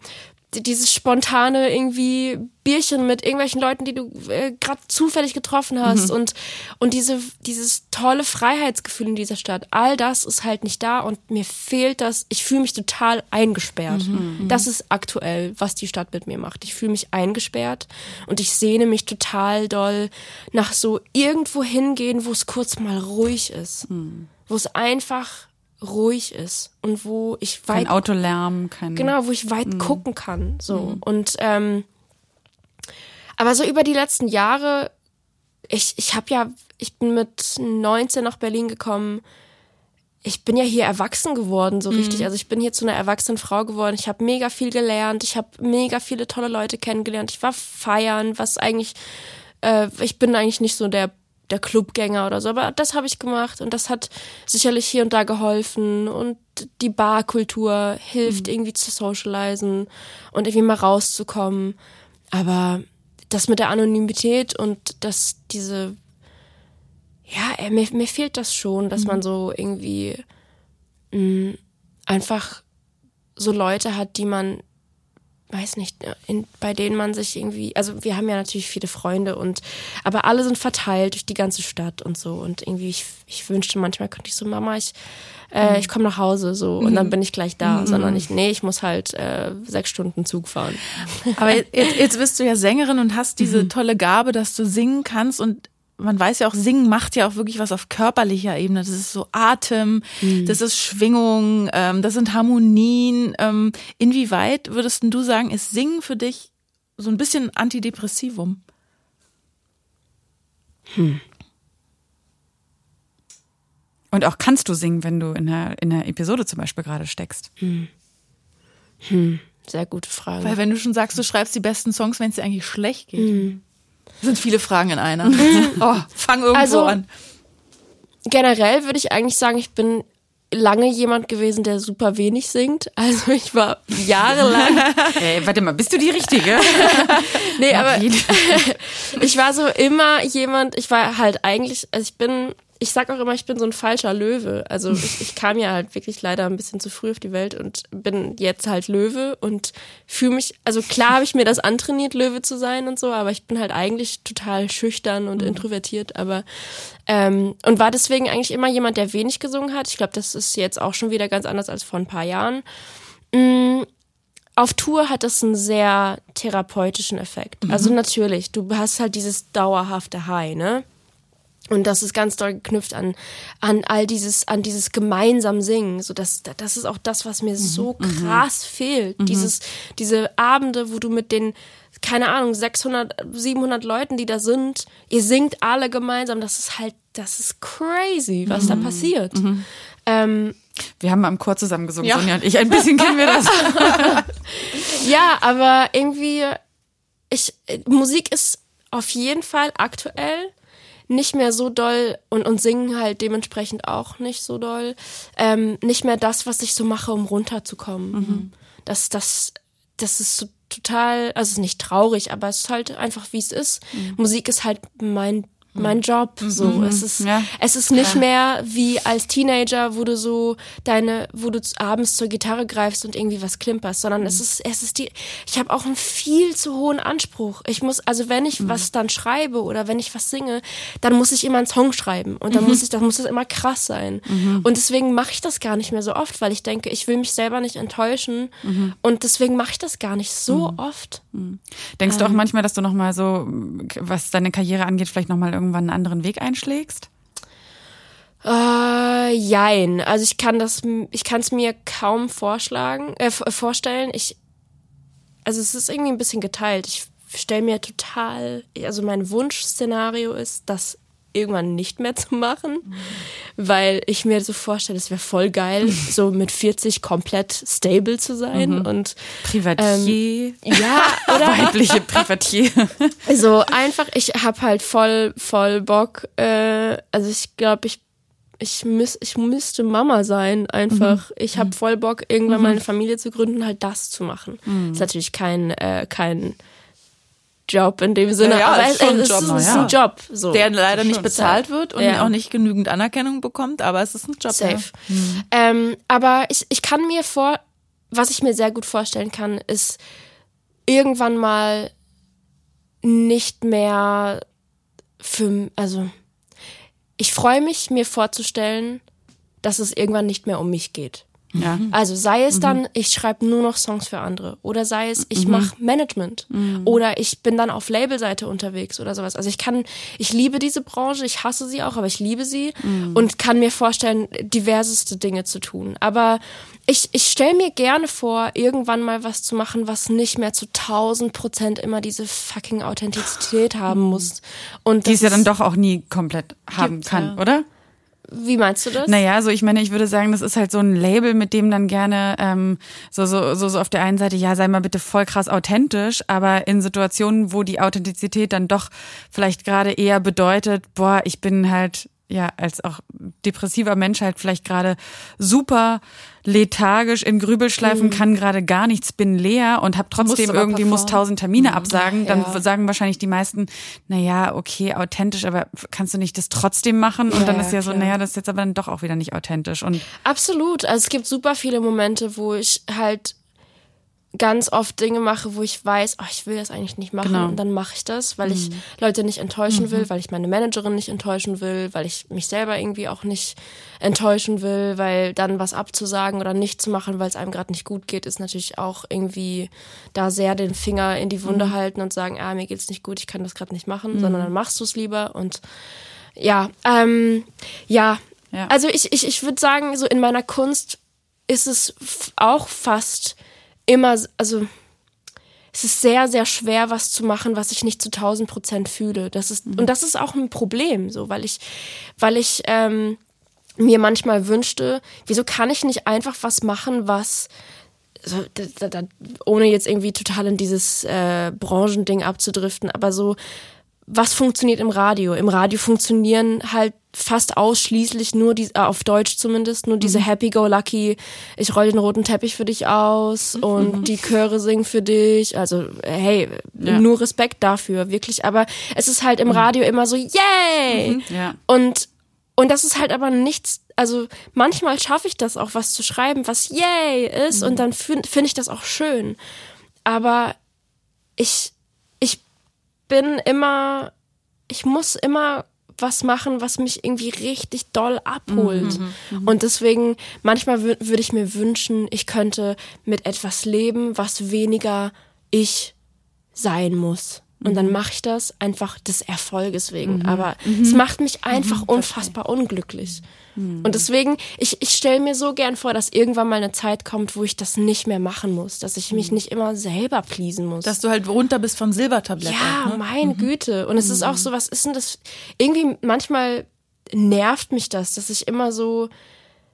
dieses spontane irgendwie Bierchen mit irgendwelchen Leuten, die du äh, gerade zufällig getroffen hast und und diese dieses tolle Freiheitsgefühl in dieser Stadt, all das ist halt nicht da und mir fehlt das. Ich fühle mich total eingesperrt. Das ist aktuell, was die Stadt mit mir macht. Ich fühle mich eingesperrt und ich sehne mich total doll nach so irgendwo hingehen, wo es kurz mal ruhig ist, wo es einfach ruhig ist und wo ich Kein weit Autolärm, kein. Genau, wo ich weit gucken kann. So. Und ähm, aber so über die letzten Jahre, ich, ich habe ja, ich bin mit 19 nach Berlin gekommen. Ich bin ja hier erwachsen geworden, so richtig. Also ich bin hier zu einer erwachsenen Frau geworden. Ich habe mega viel gelernt. Ich habe mega viele tolle Leute kennengelernt. Ich war feiern, was eigentlich, äh, ich bin eigentlich nicht so der der Clubgänger oder so, aber das habe ich gemacht und das hat sicherlich hier und da geholfen. Und die Barkultur hilft irgendwie zu socialisen und irgendwie mal rauszukommen. Aber das mit der Anonymität und dass diese, ja, äh, mir, mir fehlt das schon, dass man so irgendwie mh, einfach so Leute hat, die man weiß nicht, in, bei denen man sich irgendwie, also wir haben ja natürlich viele Freunde und, aber alle sind verteilt durch die ganze Stadt und so. Und irgendwie, ich, ich wünschte manchmal könnte ich so, Mama, ich, äh, ich komme nach Hause so. Und dann bin ich gleich da, sondern ich, nee, ich muss halt äh, sechs Stunden Zug fahren. Aber jetzt, jetzt bist du ja Sängerin und hast diese tolle Gabe, dass du singen kannst. Und man weiß ja auch, Singen macht ja auch wirklich was auf körperlicher Ebene. Das ist so Atem, das ist Schwingung, ähm, das sind Harmonien. Ähm, inwieweit würdest du sagen, ist Singen für dich so ein bisschen Antidepressivum? Und auch kannst du singen, wenn du in einer, in einer Episode zum Beispiel gerade steckst. Sehr gute Frage. Weil wenn du schon sagst, du schreibst die besten Songs, wenn es dir eigentlich schlecht geht. Sind viele Fragen in einer. oh, fang irgendwo Also, an. generell würde ich eigentlich sagen, ich bin lange jemand gewesen, der super wenig singt. Also ich war jahrelang. Ey, warte mal, bist du die Richtige? nee, aber ich war so immer jemand, ich war halt eigentlich, also ich bin ich sag auch immer, ich bin so ein falscher Löwe. Also ich, ich kam ja halt wirklich leider ein bisschen zu früh auf die Welt und bin jetzt halt Löwe und fühle mich, also klar habe ich mir das antrainiert, Löwe zu sein und so, aber ich bin halt eigentlich total schüchtern und mhm. introvertiert, aber ähm, und war deswegen eigentlich immer jemand, der wenig gesungen hat. Ich glaube, das ist jetzt auch schon wieder ganz anders als vor ein paar Jahren. Mhm auf Tour hat das einen sehr therapeutischen Effekt. Also mhm. natürlich, du hast halt dieses dauerhafte High, ne? Und das ist ganz doll geknüpft an, an all dieses, an dieses gemeinsam Singen. So das, das ist auch das, was mir mhm. so krass mhm. fehlt. Mhm. Dieses, diese Abende, wo du mit den, keine Ahnung, 600, 700 Leuten, die da sind, ihr singt alle gemeinsam. Das ist halt, das ist crazy, was da mhm. passiert. Mhm. Ähm, wir haben mal im Chor zusammen gesungen, ja. Sonja und ich. Ein bisschen kennen wir das. ja, aber irgendwie, ich, Musik ist auf jeden Fall aktuell nicht mehr so doll und, und singen halt dementsprechend auch nicht so doll. Ähm, nicht mehr das, was ich so mache, um runterzukommen. Mhm. Das, das, das ist so total, also es ist nicht traurig, aber es ist halt einfach, wie es ist. Mhm. Musik ist halt mein mein Job. So, mhm. es ist, ja. es ist nicht ja. mehr wie als Teenager, wo du so deine, wo du abends zur Gitarre greifst und irgendwie was klimperst, sondern mhm. es ist, es ist die. Ich habe auch einen viel zu hohen Anspruch. Ich muss, also wenn ich mhm. was dann schreibe oder wenn ich was singe, dann muss ich immer einen Song schreiben und dann mhm. muss ich, dann muss es immer krass sein. Mhm. Und deswegen mache ich das gar nicht mehr so oft, weil ich denke, ich will mich selber nicht enttäuschen mhm. und deswegen mache ich das gar nicht so oft. Denkst ähm, du auch ähm. manchmal, dass du noch mal so, was deine Karriere angeht, vielleicht noch mal irgendwann einen anderen Weg einschlägst? Äh, jein. Also ich kann das, ich kann es mir kaum vorschlagen, äh, vorstellen. Ich, also es ist irgendwie ein bisschen geteilt. Ich stelle mir total, also mein Wunschszenario ist, dass irgendwann nicht mehr zu machen, weil ich mir so vorstelle, es wäre voll geil, so mit 40 komplett stable zu sein mhm. und Privatier. Ähm, ja, oder weibliche Privatier. so einfach, ich habe halt voll voll Bock. Äh, also ich glaube, ich ich, müß, ich müsste Mama sein, einfach. Mhm. Ich habe voll Bock, irgendwann mhm. meine Familie zu gründen, halt das zu machen. Mhm. Ist natürlich kein, äh, kein Job in dem Sinne, ja, aber es, ist, es, ist, Job, es ist ein Job, so. der leider nicht bezahlt wird und ja. auch nicht genügend Anerkennung bekommt, aber es ist ein Job. Safe. Ja. Mhm. Ähm, aber ich, ich kann mir vor, was ich mir sehr gut vorstellen kann, ist irgendwann mal nicht mehr für, also ich freue mich, mir vorzustellen, dass es irgendwann nicht mehr um mich geht. Ja. Also sei es mhm. dann, ich schreibe nur noch Songs für andere oder sei es, ich mhm. mache Management mhm. oder ich bin dann auf Labelseite unterwegs oder sowas. Also ich kann, ich liebe diese Branche, ich hasse sie auch, aber ich liebe sie mhm. und kann mir vorstellen, diverseste Dinge zu tun. Aber ich, ich stelle mir gerne vor, irgendwann mal was zu machen, was nicht mehr zu tausend Prozent immer diese fucking Authentizität haben mhm. muss. Und die es ja dann doch auch nie komplett haben gibt, kann, ja. oder? Wie meinst du das? Naja, so ich meine, ich würde sagen, das ist halt so ein Label, mit dem dann gerne ähm, so, so, so, so auf der einen Seite, ja, sei mal bitte voll krass authentisch, aber in Situationen, wo die Authentizität dann doch vielleicht gerade eher bedeutet, boah, ich bin halt ja als auch depressiver Mensch halt vielleicht gerade super lethargisch in Grübelschleifen, mhm. kann gerade gar nichts, bin leer und habe trotzdem irgendwie muss tausend Termine mhm. absagen, dann ja. sagen wahrscheinlich die meisten, na ja, okay, authentisch, aber kannst du nicht das trotzdem machen? Und ja, dann ist ja, ja so, naja, das ist jetzt aber dann doch auch wieder nicht authentisch. Und Absolut. Also es gibt super viele Momente, wo ich halt ganz oft Dinge mache, wo ich weiß, oh, ich will das eigentlich nicht machen genau. und dann mache ich das, weil mhm. ich Leute nicht enttäuschen mhm. will, weil ich meine Managerin nicht enttäuschen will, weil ich mich selber irgendwie auch nicht enttäuschen will, weil dann was abzusagen oder nicht zu machen, weil es einem gerade nicht gut geht, ist natürlich auch irgendwie da sehr den Finger in die Wunde mhm. halten und sagen, ah, mir geht's nicht gut, ich kann das gerade nicht machen, sondern mhm. dann machst du es lieber und ja, ähm, ja, ja. Also ich, ich, ich würde sagen, so in meiner Kunst ist es auch fast immer, also es ist sehr, sehr schwer, was zu machen, was ich nicht zu 1000 Prozent fühle. Das ist, mhm. und das ist auch ein Problem, so, weil ich, weil ich ähm, mir manchmal wünschte, wieso kann ich nicht einfach was machen, was so, da, da, ohne jetzt irgendwie total in dieses äh, Branchending abzudriften, aber so was funktioniert im Radio? Im Radio funktionieren halt fast ausschließlich nur die, äh, auf Deutsch zumindest, nur diese Happy-Go-Lucky, ich roll den roten Teppich für dich aus und die Chöre singen für dich. Also, hey, Ja. nur Respekt dafür, wirklich. Aber es ist halt im Radio immer so, yay! Ja. Und, und das ist halt aber nichts, also manchmal schaffe ich das auch, was zu schreiben, was yay ist und dann finde find ich das auch schön. Aber ich bin immer, ich muss immer was machen, was mich irgendwie richtig doll abholt. Und deswegen, manchmal wür- würde ich mir wünschen, ich könnte mit etwas leben, was weniger ich sein muss. Und dann mache ich das einfach des Erfolges wegen. Aber es macht mich einfach unfassbar unglücklich. Und deswegen, ich, ich stelle mir so gern vor, dass irgendwann mal eine Zeit kommt, wo ich das nicht mehr machen muss, dass ich mich nicht immer selber pleasen muss. Dass du halt runter bist vom Silbertablett. Ja, ne? meine Güte. Und es ist auch so, was ist denn das? Irgendwie manchmal nervt mich das, dass ich immer so,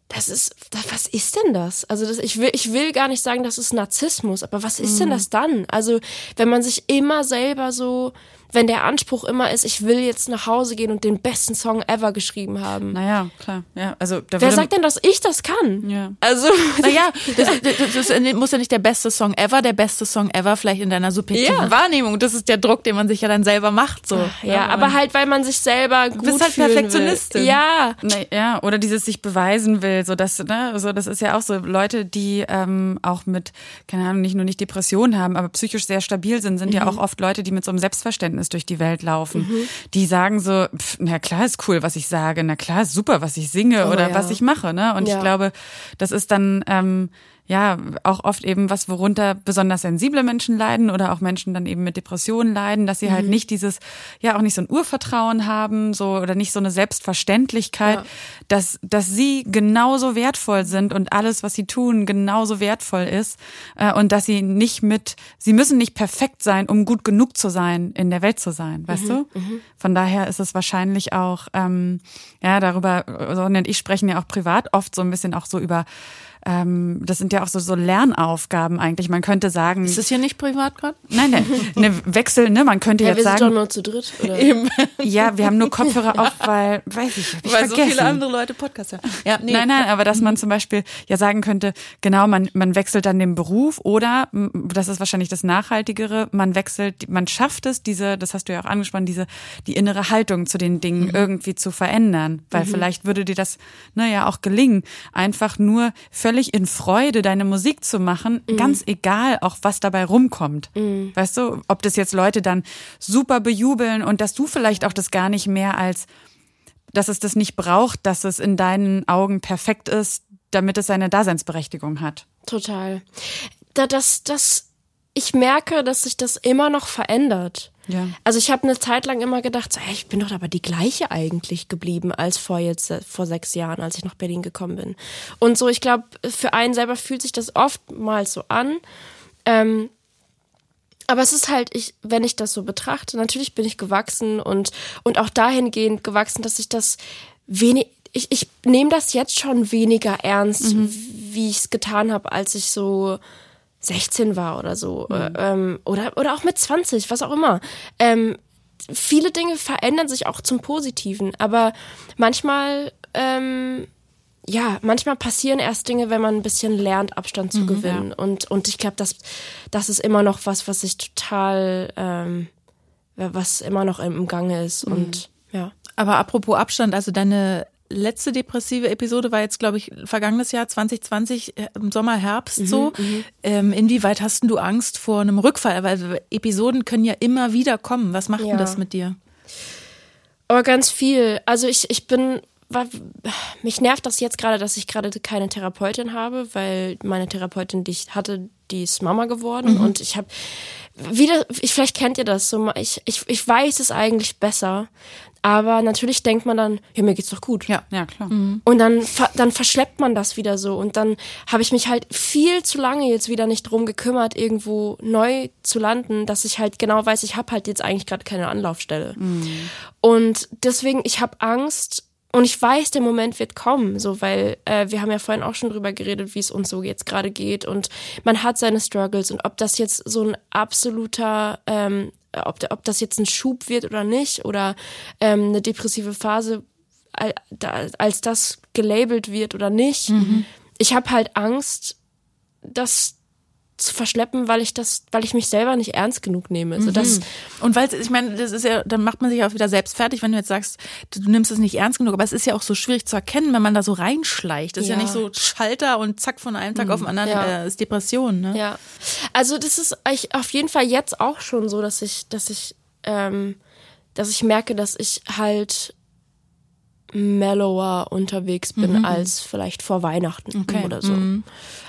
das ist, das, was ist denn das? Also das, ich will, ich will gar nicht sagen, das ist Narzissmus, aber was ist denn das dann? Also wenn man sich immer selber so, wenn der Anspruch immer ist, ich will jetzt nach Hause gehen und den besten Song ever geschrieben haben. Naja, klar. Ja, also da Wer sagt denn, dass ich das kann? Ja. Also Naja, das, das, das muss ja nicht der beste Song ever, der beste Song ever vielleicht in deiner subjektiven Ja. Wahrnehmung. Das ist der Druck, den man sich ja dann selber macht. So. ja, aber halt, weil man sich selber gut bist halt fühlen Perfektionistin. Will. Ja, ja, oder dieses sich beweisen will, so dass, ne, so das ist ja auch so Leute, die ähm, auch mit, keine Ahnung, nicht nur nicht Depressionen haben, aber psychisch sehr stabil sind, sind ja auch oft Leute, die mit so einem Selbstverständnis durch die Welt laufen. Die sagen so, pff, na klar ist cool, was ich sage, na klar ist super, was ich singe Oh, oder ja. was ich mache, ne? Und Ja. ich glaube, das ist dann ähm, ja auch oft eben was, worunter besonders sensible Menschen leiden oder auch Menschen dann eben mit Depressionen leiden, dass sie halt Mhm. nicht dieses, ja auch nicht so ein Urvertrauen haben, so oder nicht so eine Selbstverständlichkeit, Ja. dass, dass sie genauso wertvoll sind und alles, was sie tun, genauso wertvoll ist äh, und dass sie nicht mit, sie müssen nicht perfekt sein, um gut genug zu sein, in der Welt zu sein, weißt Mhm, du? Von daher ist es wahrscheinlich auch, ähm, ja, darüber, Sonja und ich sprechen ja auch privat oft so ein bisschen auch so über, ähm, das sind ja auch so, so Lernaufgaben eigentlich. Man könnte sagen, Ist das hier nicht privat gerade? nein, nein, ne Wechsel, ne, man könnte ja jetzt wir sind doch sagen, nur zu dritt. Oder? ja, wir haben nur Kopfhörer auf, weil, weiß ich, hab ich Weil so vergessen. viele andere Leute Podcasts hören. Ja, nee. Nein, nein, aber dass man zum Beispiel ja sagen könnte, genau, man, man wechselt dann den Beruf oder, das ist wahrscheinlich das Nachhaltigere, man wechselt, man schafft es, diese, das hast du ja auch angesprochen, diese, die innere Haltung zu den Dingen irgendwie zu verändern. Weil vielleicht würde dir das, naja, auch gelingen, einfach nur völlig in Freude deine Musik zu machen, ganz egal auch, was dabei rumkommt. Weißt du, ob das jetzt Leute dann super bejubeln und dass du vielleicht auch das gar nicht mehr als dass es das nicht braucht, dass es in deinen Augen perfekt ist, damit es seine Daseinsberechtigung hat. Total. Da, das, das, ich merke, dass sich das immer noch verändert. Ja. Also ich habe eine Zeit lang immer gedacht, so, hey, ich bin doch aber die gleiche eigentlich geblieben als vor jetzt äh, vor sechs Jahren, als ich nach Berlin gekommen bin. Und so, ich glaube, für einen selber fühlt sich das oftmals so an. Ähm, aber es ist halt, ich, wenn ich das so betrachte, natürlich bin ich gewachsen und, und auch dahingehend gewachsen, dass ich das wenig, ich, ich nehme das jetzt schon weniger ernst, wie ich es getan habe, als ich so 16 war oder so. Äh, Ähm, oder, oder auch mit 20, was auch immer. Ähm, viele Dinge verändern sich auch zum Positiven, aber manchmal, ähm, ja, manchmal passieren erst Dinge, wenn man ein bisschen lernt, Abstand zu gewinnen. Und, und ich glaube, das, das ist immer noch was, was ich total, ähm, was immer noch im, im Gange ist. Und ja. Aber apropos Abstand, also deine letzte depressive Episode war jetzt, glaube ich, vergangenes Jahr 2020 äh, im Sommer, Herbst so. Ähm, inwieweit hast du Angst vor einem Rückfall? Weil Episoden können ja immer wieder kommen. Was macht Ja. denn das mit dir? Aber ganz viel. Also ich, ich bin, war, mich nervt das jetzt gerade, dass ich gerade keine Therapeutin habe, weil meine Therapeutin, die ich hatte, die ist Mama geworden und ich habe wieder, ich, vielleicht kennt ihr das so, ich, ich, ich weiß es eigentlich besser, aber natürlich denkt man dann, ja, mir geht's doch gut. Ja, ja, klar. Und dann, dann verschleppt man das wieder so. Und dann habe ich mich halt viel zu lange jetzt wieder nicht drum gekümmert, irgendwo neu zu landen, dass ich halt genau weiß, ich habe halt jetzt eigentlich gerade keine Anlaufstelle. Und deswegen, ich habe Angst und ich weiß, der Moment wird kommen, so weil äh, wir haben ja vorhin auch schon drüber geredet, wie es uns so jetzt gerade geht und man hat seine Struggles und ob das jetzt so ein absoluter ähm, äh, ob, ob das jetzt ein Schub wird oder nicht oder ähm, eine depressive Phase als das gelabelt wird oder nicht. Mhm. Ich habe halt Angst, das zu verschleppen, weil ich das, weil ich mich selber nicht ernst genug nehme. Also das mhm. und weil ich meine, das ist ja, dann macht man sich auch wieder selbst fertig, wenn du jetzt sagst, du, du nimmst es nicht ernst genug. Aber es ist ja auch so schwierig zu erkennen, wenn man da so reinschleicht. Das ja. ist ja nicht so Schalter und zack von einem Tag mhm. auf den anderen ja. äh, ist Depression. Ne? Ja, also das ist ich, auf jeden Fall jetzt auch schon so, dass ich, dass ich, ähm, dass ich merke, dass ich halt mellower unterwegs bin mhm. als vielleicht vor Weihnachten okay. oder so. Mhm.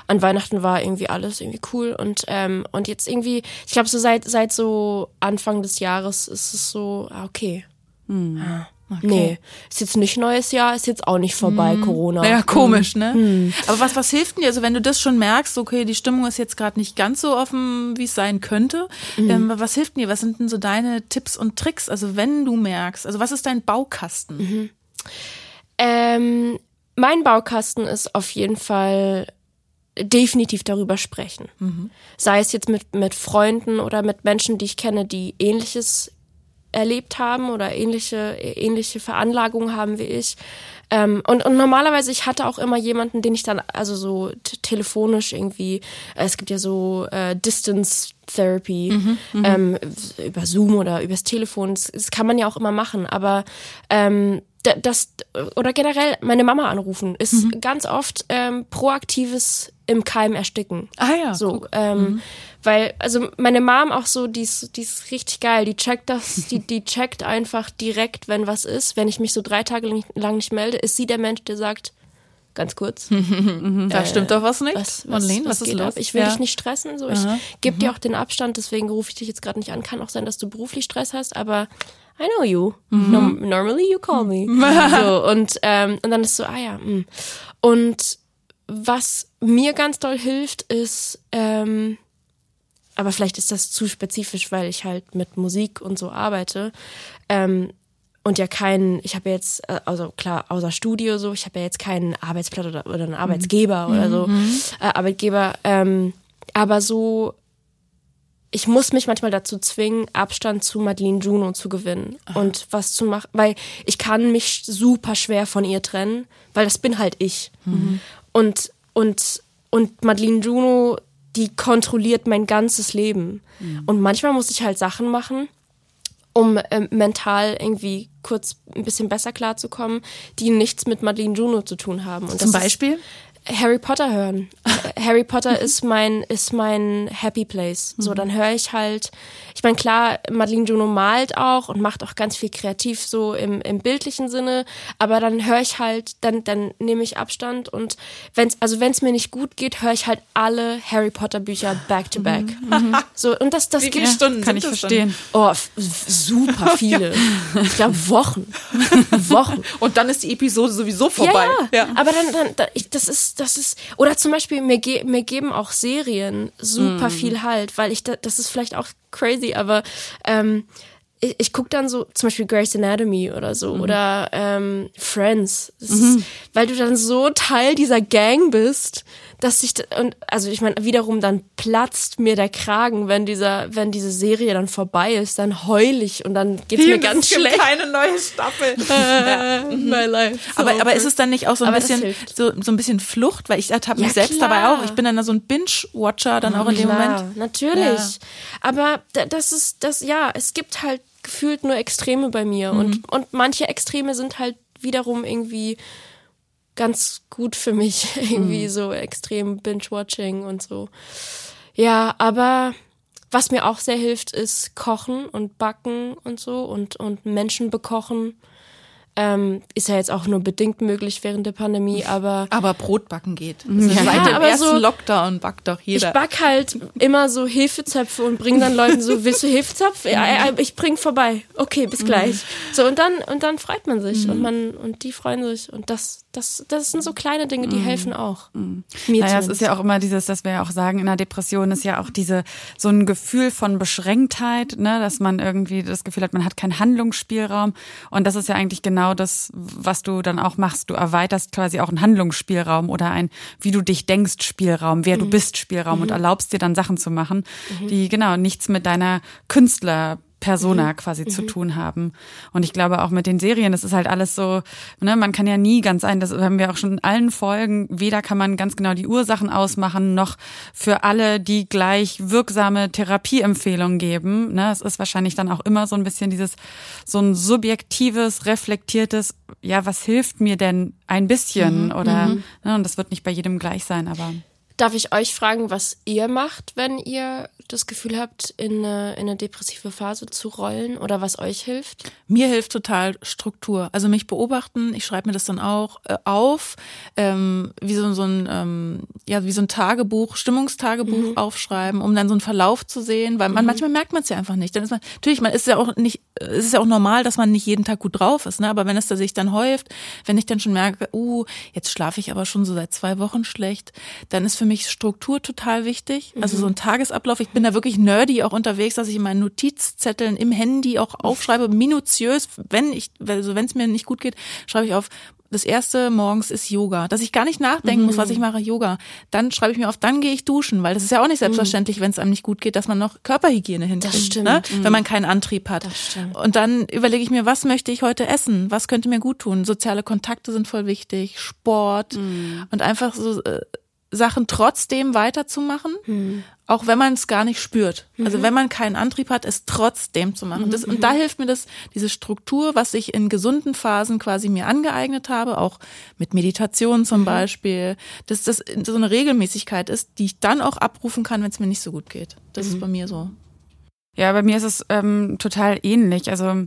An Weihnachten war irgendwie alles irgendwie cool und ähm, und jetzt irgendwie, ich glaube so seit seit so Anfang des Jahres ist es so ah, okay. Mhm. Ah. Okay. Nee, ist jetzt nicht neues Jahr, ist jetzt auch nicht vorbei, mm. Corona. Ja, komisch, ne? Mm. Aber was, was hilft denn dir? Also wenn du das schon merkst, okay, die Stimmung ist jetzt gerade nicht ganz so offen, wie es sein könnte, mm. ähm, was hilft dir? Was sind denn so deine Tipps und Tricks? Also wenn du merkst, also was ist dein Baukasten? Mhm. Ähm, mein Baukasten ist auf jeden Fall definitiv darüber sprechen. Mhm. Sei es jetzt mit, mit Freunden oder mit Menschen, die ich kenne, die ähnliches erlebt haben oder ähnliche, ähnliche Veranlagungen haben wie ich. Ähm, und, und normalerweise, ich hatte auch immer jemanden, den ich dann, also so telefonisch irgendwie, äh, es gibt ja so äh, Distance Therapy mhm, mhm, ähm, über Zoom oder übers Telefon, das, das, kann man ja auch immer machen, aber ähm, das oder generell meine Mama anrufen ist mhm. ganz oft ähm, proaktives im Keim ersticken. Ah ja. So, ähm, mhm. weil also meine Mom auch so, die ist, die ist richtig geil. Die checkt das, die die checkt einfach direkt, wenn was ist. Wenn ich mich so drei Tage lang nicht melde, ist sie der Mensch, der sagt, ganz kurz. da äh, stimmt doch was nicht. Was, was, was, was ist los? Ab? Ich will ja. dich nicht stressen. So, ich gebe mhm. dir auch den Abstand, deswegen rufe ich dich jetzt gerade nicht an. Kann auch sein, dass du beruflich Stress hast, aber I know you. Mhm. No, normally you call me. so, und, ähm, und dann ist so, ah ja. Mh. Und was mir ganz doll hilft, ist, ähm, aber vielleicht ist das zu spezifisch, weil ich halt mit Musik und so arbeite. Ähm, und ja keinen, ich habe jetzt, äh, also klar, außer Studio so, ich habe ja jetzt keinen Arbeitsplatz oder, oder einen Arbeitsgeber mhm. oder so, mhm. äh, Arbeitgeber, ähm, aber so ich muss mich manchmal dazu zwingen, Abstand zu Madeline Juno zu gewinnen Aha. und was zu machen, weil ich kann mich super schwer von ihr trennen, weil das bin halt ich. Mhm. Und, und, und Madeline Juno, die kontrolliert mein ganzes Leben. Mhm. Und manchmal muss ich halt Sachen machen, um äh, mental irgendwie kurz ein bisschen besser klarzukommen, die nichts mit Madeline Juno zu tun haben. Und Zum Beispiel? Ist, Harry Potter hören. Harry Potter ist mein ist mein Happy Place. So, dann höre ich halt. Ich meine klar, Madeline Juno malt auch und macht auch ganz viel kreativ so im, im bildlichen Sinne. Aber dann höre ich halt, dann dann nehme ich Abstand und wenn's also wenn's mir nicht gut geht, höre ich halt alle Harry Potter Bücher back to back. Mhm. So und das das Wie viele Stunden kann ich verstehen. Oh, super viele. Ich glaube Wochen, Wochen. Und dann ist die Episode sowieso vorbei. Ja, ja. aber dann dann das ist das ist, oder zum Beispiel, mir, ge mir geben auch Serien super mm. viel Halt, weil ich, da, das ist vielleicht auch crazy, aber ähm, ich, ich gucke dann so zum Beispiel Grey's Anatomy oder so mhm. oder ähm, Friends, mhm. ist, weil du dann so Teil dieser Gang bist, dass ich und also ich meine wiederum dann platzt mir der Kragen, wenn dieser wenn diese Serie dann vorbei ist, dann heul ich und dann geht's mir ganz es schlecht. keine neue Staffel. ja. My life. So aber aber ist es dann nicht auch so ein aber bisschen so so ein bisschen Flucht, weil ich ertappe ja, mich selbst klar. dabei auch. Ich bin dann so ein Binge Watcher dann auch in dem klar, Moment. Natürlich. Ja. Aber das ist das ja, es gibt halt gefühlt nur Extreme bei mir mhm. und und manche Extreme sind halt wiederum irgendwie ganz gut für mich. Irgendwie mhm. so extrem Binge-Watching und so. Ja, aber was mir auch sehr hilft, ist Kochen und Backen und so und, und Menschen bekochen. Ähm, ist ja jetzt auch nur bedingt möglich während der Pandemie, aber. Aber Brotbacken geht. Ja, seit dem ersten so, Lockdown backt doch jeder. Ich back halt immer so Hefezöpfe und bring dann Leuten so, willst du Hefezopf? Ja, ich bring vorbei. Okay, bis gleich. So, und dann, und dann freut man sich und man, und die freuen sich und das, das, das sind so kleine Dinge, die helfen auch. Mir naja, es ist ja auch immer dieses, dass wir ja auch sagen, in der Depression ist ja auch diese, so ein Gefühl von Beschränktheit, ne, dass man irgendwie das Gefühl hat, man hat keinen Handlungsspielraum und das ist ja eigentlich genau das, was du dann auch machst. Du erweiterst quasi auch einen Handlungsspielraum oder ein, wie du dich denkst, Spielraum, wer mhm. du bist, Spielraum mhm. und erlaubst dir dann Sachen zu machen, mhm. die genau nichts mit deiner Künstler Persona quasi zu tun haben. Und ich glaube auch mit den Serien, das ist halt alles so, ne, man kann ja nie ganz ein, das haben wir auch schon in allen Folgen, weder kann man ganz genau die Ursachen ausmachen, noch für alle die gleich wirksame Therapieempfehlungen geben. Ne, es ist wahrscheinlich dann auch immer so ein bisschen dieses, so ein subjektives, reflektiertes, ja, was hilft mir denn ein bisschen? Oder, ne, und das wird nicht bei jedem gleich sein, aber. Darf ich euch fragen, was ihr macht, wenn ihr das Gefühl habt, in eine, in eine depressive Phase zu rollen oder was euch hilft? Mir hilft total Struktur. Also mich beobachten, ich schreibe mir das dann auch äh, auf, ähm, wie so, so ein, ähm, ja, wie so ein Tagebuch, Stimmungstagebuch aufschreiben, um dann so einen Verlauf zu sehen, weil man manchmal merkt man es ja einfach nicht. Dann ist man, natürlich, man ist ja auch nicht, es ist ja auch normal, dass man nicht jeden Tag gut drauf ist, ne? Aber wenn es da sich dann häuft, wenn ich dann schon merke, uh, jetzt schlafe ich aber schon so seit zwei Wochen schlecht, dann ist für mich Struktur total wichtig. Also so ein Tagesablauf. Ich bin da wirklich nerdy auch unterwegs, dass ich in meinen Notizzetteln im Handy auch aufschreibe, minutiös, wenn ich, also wenn es mir nicht gut geht, schreibe ich auf, das erste morgens ist Yoga, dass ich gar nicht nachdenken muss, was ich mache, Yoga. Dann schreibe ich mir auf, dann gehe ich duschen, weil das ist ja auch nicht selbstverständlich, wenn es einem nicht gut geht, dass man noch Körperhygiene hinkriegt, stimmt. ne? wenn man keinen Antrieb hat. Das stimmt. Und dann überlege ich mir, was möchte ich heute essen? Was könnte mir gut tun? Soziale Kontakte sind voll wichtig, Sport und einfach so äh, Sachen trotzdem weiterzumachen, auch wenn man es gar nicht spürt. Also wenn man keinen Antrieb hat, es trotzdem zu machen. Das, und da hilft mir das, diese Struktur, was ich in gesunden Phasen quasi mir angeeignet habe, auch mit Meditation zum Beispiel, dass das so eine Regelmäßigkeit ist, die ich dann auch abrufen kann, wenn es mir nicht so gut geht. Das ist bei mir so. Ja, bei mir ist es ähm, total ähnlich. Also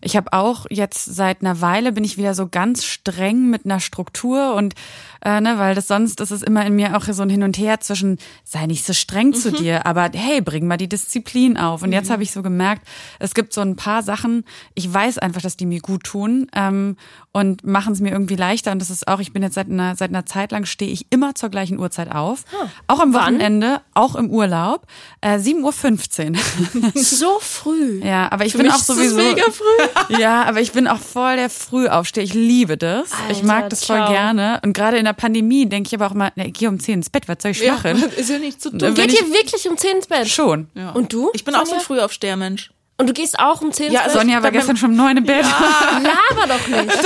ich habe auch jetzt seit einer Weile bin ich wieder so ganz streng mit einer Struktur und äh, ne, weil das sonst ist es immer in mir auch so ein Hin und Her zwischen sei nicht so streng zu dir, aber hey, bring mal die Disziplin auf. Und jetzt habe ich so gemerkt, es gibt so ein paar Sachen, ich weiß einfach, dass die mir gut tun ähm, und machen es mir irgendwie leichter. Und das ist auch, ich bin jetzt seit einer, seit einer Zeit lang stehe ich immer zur gleichen Uhrzeit auf. Auch am Wochenende, auch im Urlaub. Äh, 7.15 Uhr. So früh. Ja, aber ich Für bin auch ist das sowieso. mega früh. Ja, aber ich bin auch voll der Frühaufsteher. Ich liebe das. ich Alter, mag das voll ciao. gerne. Und gerade in der Pandemie denke ich aber auch mal, ne, ich gehe um 10 ins Bett, was soll ich machen? ist ja nicht zu Wenn Geht ich- ihr wirklich um 10 ins Bett? Schon. Und du? Ich bin auch so Sonja? ein Frühaufstehermensch. Und du gehst auch um 10 Ja, ins Bett? Sonja war gestern schon um 9 im Bett. Laber doch nicht.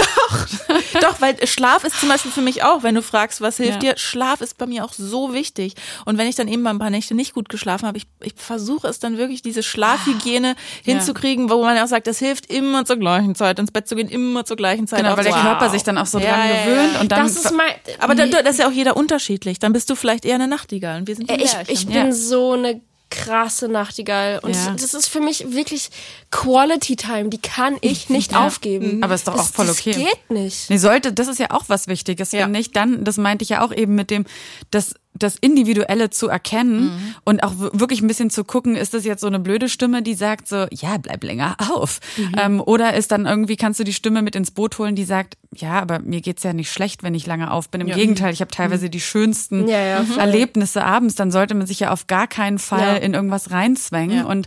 Doch, weil Schlaf ist zum Beispiel für mich auch, wenn du fragst, was hilft Ja. dir, Schlaf ist bei mir auch so wichtig. Und wenn ich dann eben mal ein paar Nächte nicht gut geschlafen habe, ich, ich versuche es dann wirklich, diese Schlafhygiene hinzukriegen, wo man auch sagt, es hilft immer zur gleichen Zeit, ins Bett zu gehen, immer zur gleichen Zeit. Genau, weil der aufzustehen. Körper sich dann auch so Ja, dran ja, ja, gewöhnt ja. und dann Das ist mein. Aber da, das ist ja auch jeder unterschiedlich. Dann bist du vielleicht eher eine Nachtigall und wir sind die Äh, ich, ich bin Ja. so eine krasse Nachtigall. Und Ja. das, das ist für mich wirklich Quality Time. Die kann ich nicht aufgeben. Aber ist doch das, auch voll das okay. geht nicht. Nee, sollte, das ist ja auch was Wichtiges, Ja. finde ich. Dann, das meinte ich ja auch eben mit dem, das, das Individuelle zu erkennen und auch wirklich ein bisschen zu gucken, ist das jetzt so eine blöde Stimme, die sagt so, ja, bleib länger auf. Ähm, oder ist dann irgendwie, kannst du die Stimme mit ins Boot holen, die sagt, ja, aber mir geht's ja nicht schlecht, wenn ich lange auf bin. Im Gegenteil, ich habe teilweise die schönsten Ja, ja. Erlebnisse abends. Dann sollte man sich ja auf gar keinen Fall Ja. in irgendwas reinzwängen. Ja. Und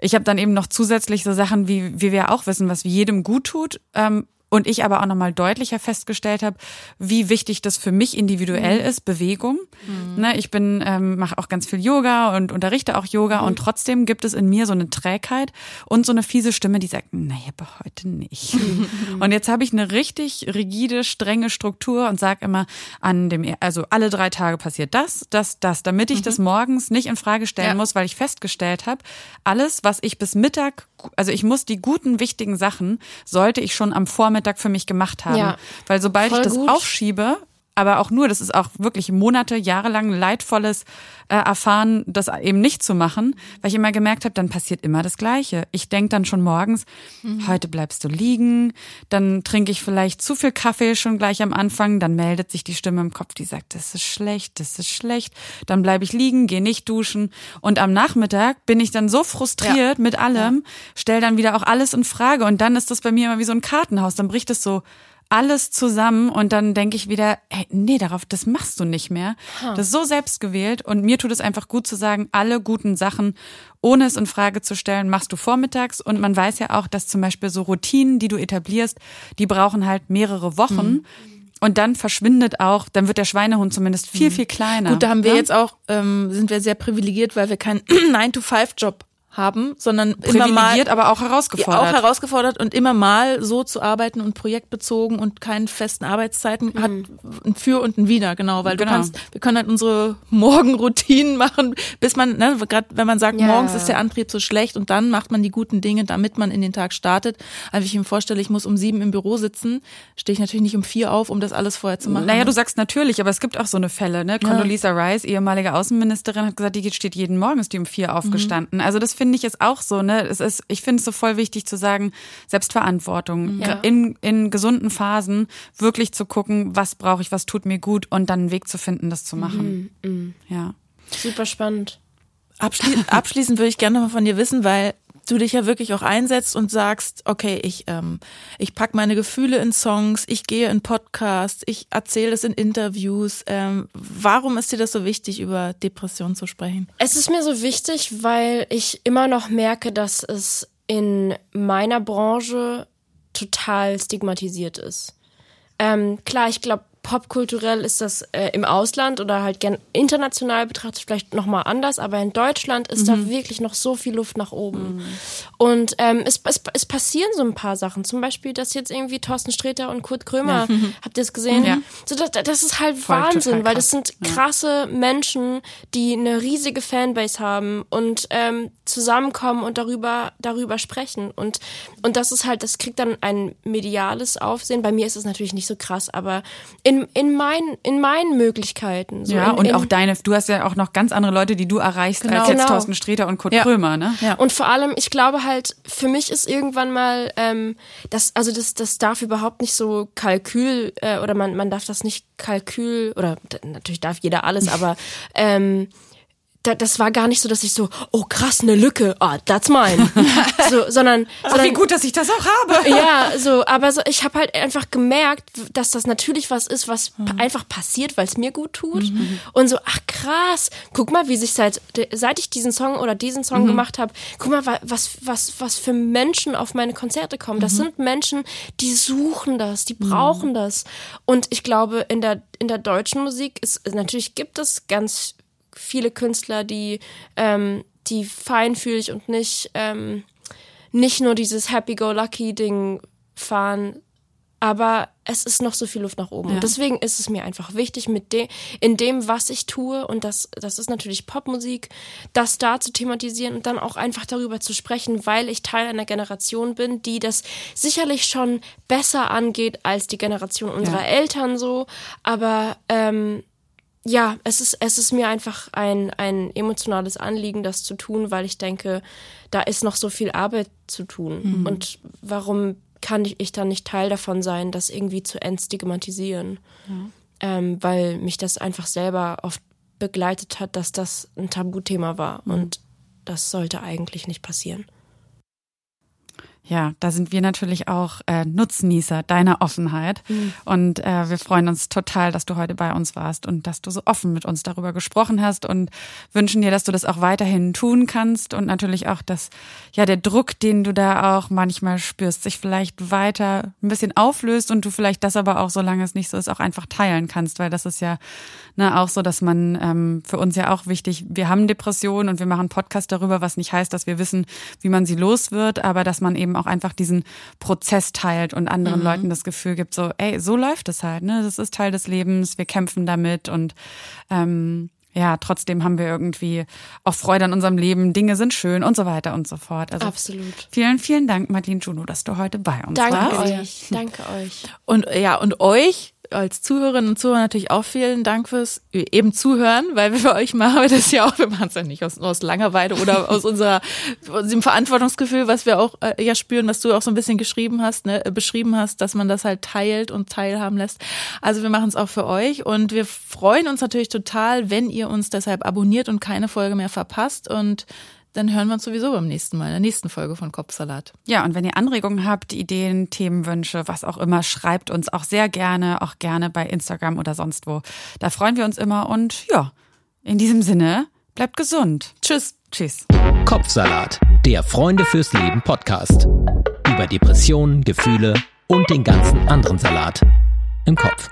ich habe dann eben noch zusätzlich so Sachen, wie, wie wir auch wissen, was jedem gut tut. Ähm, und ich aber auch nochmal deutlicher festgestellt habe, wie wichtig das für mich individuell ist, Bewegung. Ne, ich bin, ähm, mache auch ganz viel Yoga und unterrichte auch Yoga und trotzdem gibt es in mir so eine Trägheit und so eine fiese Stimme, die sagt, naja, aber heute nicht. und jetzt habe ich eine richtig rigide, strenge Struktur und sage immer, an dem, also alle drei Tage passiert das, das, das, damit ich das morgens nicht in Frage stellen Ja. muss, weil ich festgestellt habe, alles, was ich bis Mittag, also ich muss die guten, wichtigen Sachen, sollte ich schon am Vormittag für mich gemacht haben. Ja. Weil sobald ich das gut. aufschiebe, aber auch nur, das ist auch wirklich Monate, jahrelang leidvolles äh, Erfahren, das eben nicht zu machen, weil ich immer gemerkt habe, dann passiert immer das Gleiche. Ich denk dann schon morgens, heute bleibst du liegen, dann trinke ich vielleicht zu viel Kaffee schon gleich am Anfang, dann meldet sich die Stimme im Kopf, die sagt, das ist schlecht, das ist schlecht, dann bleibe ich liegen, gehe nicht duschen. Und am Nachmittag bin ich dann so frustriert mit allem, stell dann wieder auch alles in Frage. Und dann ist das bei mir immer wie so ein Kartenhaus, dann bricht es so alles zusammen und dann denke ich wieder, ey, nee, darauf, das machst du nicht mehr. Das ist so selbstgewählt und mir tut es einfach gut zu sagen, alle guten Sachen, ohne es in Frage zu stellen, machst du vormittags und man weiß ja auch, dass zum Beispiel so Routinen, die du etablierst, die brauchen halt mehrere Wochen. Und dann verschwindet auch, dann wird der Schweinehund zumindest viel, viel kleiner. Gut, da haben wir ne? jetzt auch, ähm, sind wir sehr privilegiert, weil wir keinen 9-to-5-Job haben, sondern immer mal aber auch herausgefordert. auch herausgefordert und immer mal so zu arbeiten und projektbezogen und keinen festen Arbeitszeiten hat ein Für und ein Wider, genau, weil Genau. du kannst, wir können halt unsere Morgenroutinen machen, bis man, ne, gerade wenn man sagt, Ja. morgens ist der Antrieb so schlecht und dann macht man die guten Dinge, damit man in den Tag startet. Also ich mir vorstelle, ich muss um sieben im Büro sitzen, stehe ich natürlich nicht um vier auf, um das alles vorher zu machen. Naja, du sagst natürlich, aber es gibt auch so eine Fälle. Ne? Condoleezza Rice, ehemalige Außenministerin, hat gesagt, die steht jeden Morgen, ist die um vier aufgestanden. Also das finde ich ist auch so. Ne? Es ist, ich finde es so voll wichtig zu sagen, Selbstverantwortung. Ja. In, in gesunden Phasen wirklich zu gucken, was brauche ich, was tut mir gut und dann einen Weg zu finden, das zu machen. Ja. Super spannend. Abschli abschließend würde ich gerne noch mal von dir wissen, weil du dich ja wirklich auch einsetzt und sagst, okay, ich, ähm, ich pack meine Gefühle in Songs, ich gehe in Podcasts, ich erzähle es in Interviews. Ähm, warum ist dir das so wichtig, über Depressionen zu sprechen? Es ist mir so wichtig, weil ich immer noch merke, dass es in meiner Branche total stigmatisiert ist. Ähm, klar, ich glaube, popkulturell ist das äh, im Ausland oder halt gern international betrachtet vielleicht nochmal anders, aber in Deutschland ist da wirklich noch so viel Luft nach oben. Und ähm, es, es, es passieren so ein paar Sachen. Zum Beispiel, dass jetzt irgendwie Thorsten Sträter und Kurt Krömer, habt ihr es gesehen? Ja. So, das, das ist halt Voll, Wahnsinn, weil das sind krasse Menschen, die eine riesige Fanbase haben und ähm, zusammenkommen und darüber darüber sprechen und und das ist halt, das kriegt dann ein mediales Aufsehen. Bei mir ist es natürlich nicht so krass, aber in in meinen in meinen Möglichkeiten. So Ja, in, und in, auch deine, du hast ja auch noch ganz andere Leute, die du erreichst, als jetzt Genau. Thorsten Sträter und Kurt Ja. Krömer, ne? Ja. Und vor allem, ich glaube halt, für mich ist irgendwann mal, ähm, das, also das, das darf überhaupt nicht so Kalkül, äh, oder man, man darf das nicht Kalkül, oder natürlich darf jeder alles, aber ähm, da, das war gar nicht so, dass ich so, oh krass, eine Lücke, ah, that's mine. so, sondern, Ach, sondern wie gut, dass ich das auch habe. ja, so, aber so, ich habe halt einfach gemerkt, dass das natürlich was ist, was pa- einfach passiert, weil es mir gut tut. Und so, ach krass, guck mal, wie sich seit seit ich diesen Song oder diesen Song gemacht habe, guck mal, wa- was was was für Menschen auf meine Konzerte kommen. Das sind Menschen, die suchen das, die brauchen das. Und ich glaube, in der in der deutschen Musik ist natürlich gibt es ganz viele Künstler, die ähm, die feinfühlig und nicht ähm, nicht nur dieses Happy-Go-Lucky-Ding fahren, aber es ist noch so viel Luft nach oben. Und deswegen ist es mir einfach wichtig, mit dem, in dem, was ich tue, und das, das ist natürlich Popmusik, das da zu thematisieren und dann auch einfach darüber zu sprechen, weil ich Teil einer Generation bin, die das sicherlich schon besser angeht als die Generation unserer Eltern so. Aber ähm, ja, es ist, es ist mir einfach ein, ein emotionales Anliegen, das zu tun, weil ich denke, da ist noch so viel Arbeit zu tun. Und warum kann ich, ich dann nicht Teil davon sein, das irgendwie zu entstigmatisieren? Ähm, weil mich das einfach selber oft begleitet hat, dass das ein Tabuthema war. Und das sollte eigentlich nicht passieren. Ja, da sind wir natürlich auch äh, Nutznießer deiner Offenheit. Und äh, wir freuen uns total, dass du heute bei uns warst und dass du so offen mit uns darüber gesprochen hast und wünschen dir, dass du das auch weiterhin tun kannst und natürlich auch, dass ja der Druck, den du da auch manchmal spürst, sich vielleicht weiter ein bisschen auflöst und du vielleicht das aber auch, solange es nicht so ist, auch einfach teilen kannst, weil das ist ja ne, auch so, dass man ähm, für uns ja auch wichtig, wir haben Depressionen und wir machen Podcast darüber, was nicht heißt, dass wir wissen, wie man sie los wird, aber dass man eben auch einfach diesen Prozess teilt und anderen Leuten das Gefühl gibt, so, ey, so läuft es halt, ne? Das ist Teil des Lebens, wir kämpfen damit und ähm, ja, trotzdem haben wir irgendwie auch Freude an unserem Leben, Dinge sind schön und so weiter und so fort. Also Absolut. vielen, vielen Dank, Martin Juno, dass du heute bei uns Danke warst. euch. Danke euch. Und ja, und euch als Zuhörerinnen und Zuhörer natürlich auch vielen Dank fürs eben Zuhören, weil wir für euch machen wir das ja auch, wir machen es ja nicht aus, aus Langeweile oder aus unserer aus dem Verantwortungsgefühl, was wir auch äh, ja spüren, was du auch so ein bisschen geschrieben hast, ne, äh, beschrieben hast, dass man das halt teilt und teilhaben lässt. Also wir machen es auch für euch und wir freuen uns natürlich total, wenn ihr uns deshalb abonniert und keine Folge mehr verpasst und dann hören wir uns sowieso beim nächsten Mal, in der nächsten Folge von Kopfsalat. Ja, und wenn ihr Anregungen habt, Ideen, Themenwünsche, was auch immer, schreibt uns auch sehr gerne, auch gerne bei Instagram oder sonst wo. Da freuen wir uns immer und ja, in diesem Sinne, bleibt gesund. Tschüss. Tschüss. Kopfsalat, der Freunde fürs Leben Podcast. Über Depressionen, Gefühle und den ganzen anderen Salat im Kopf.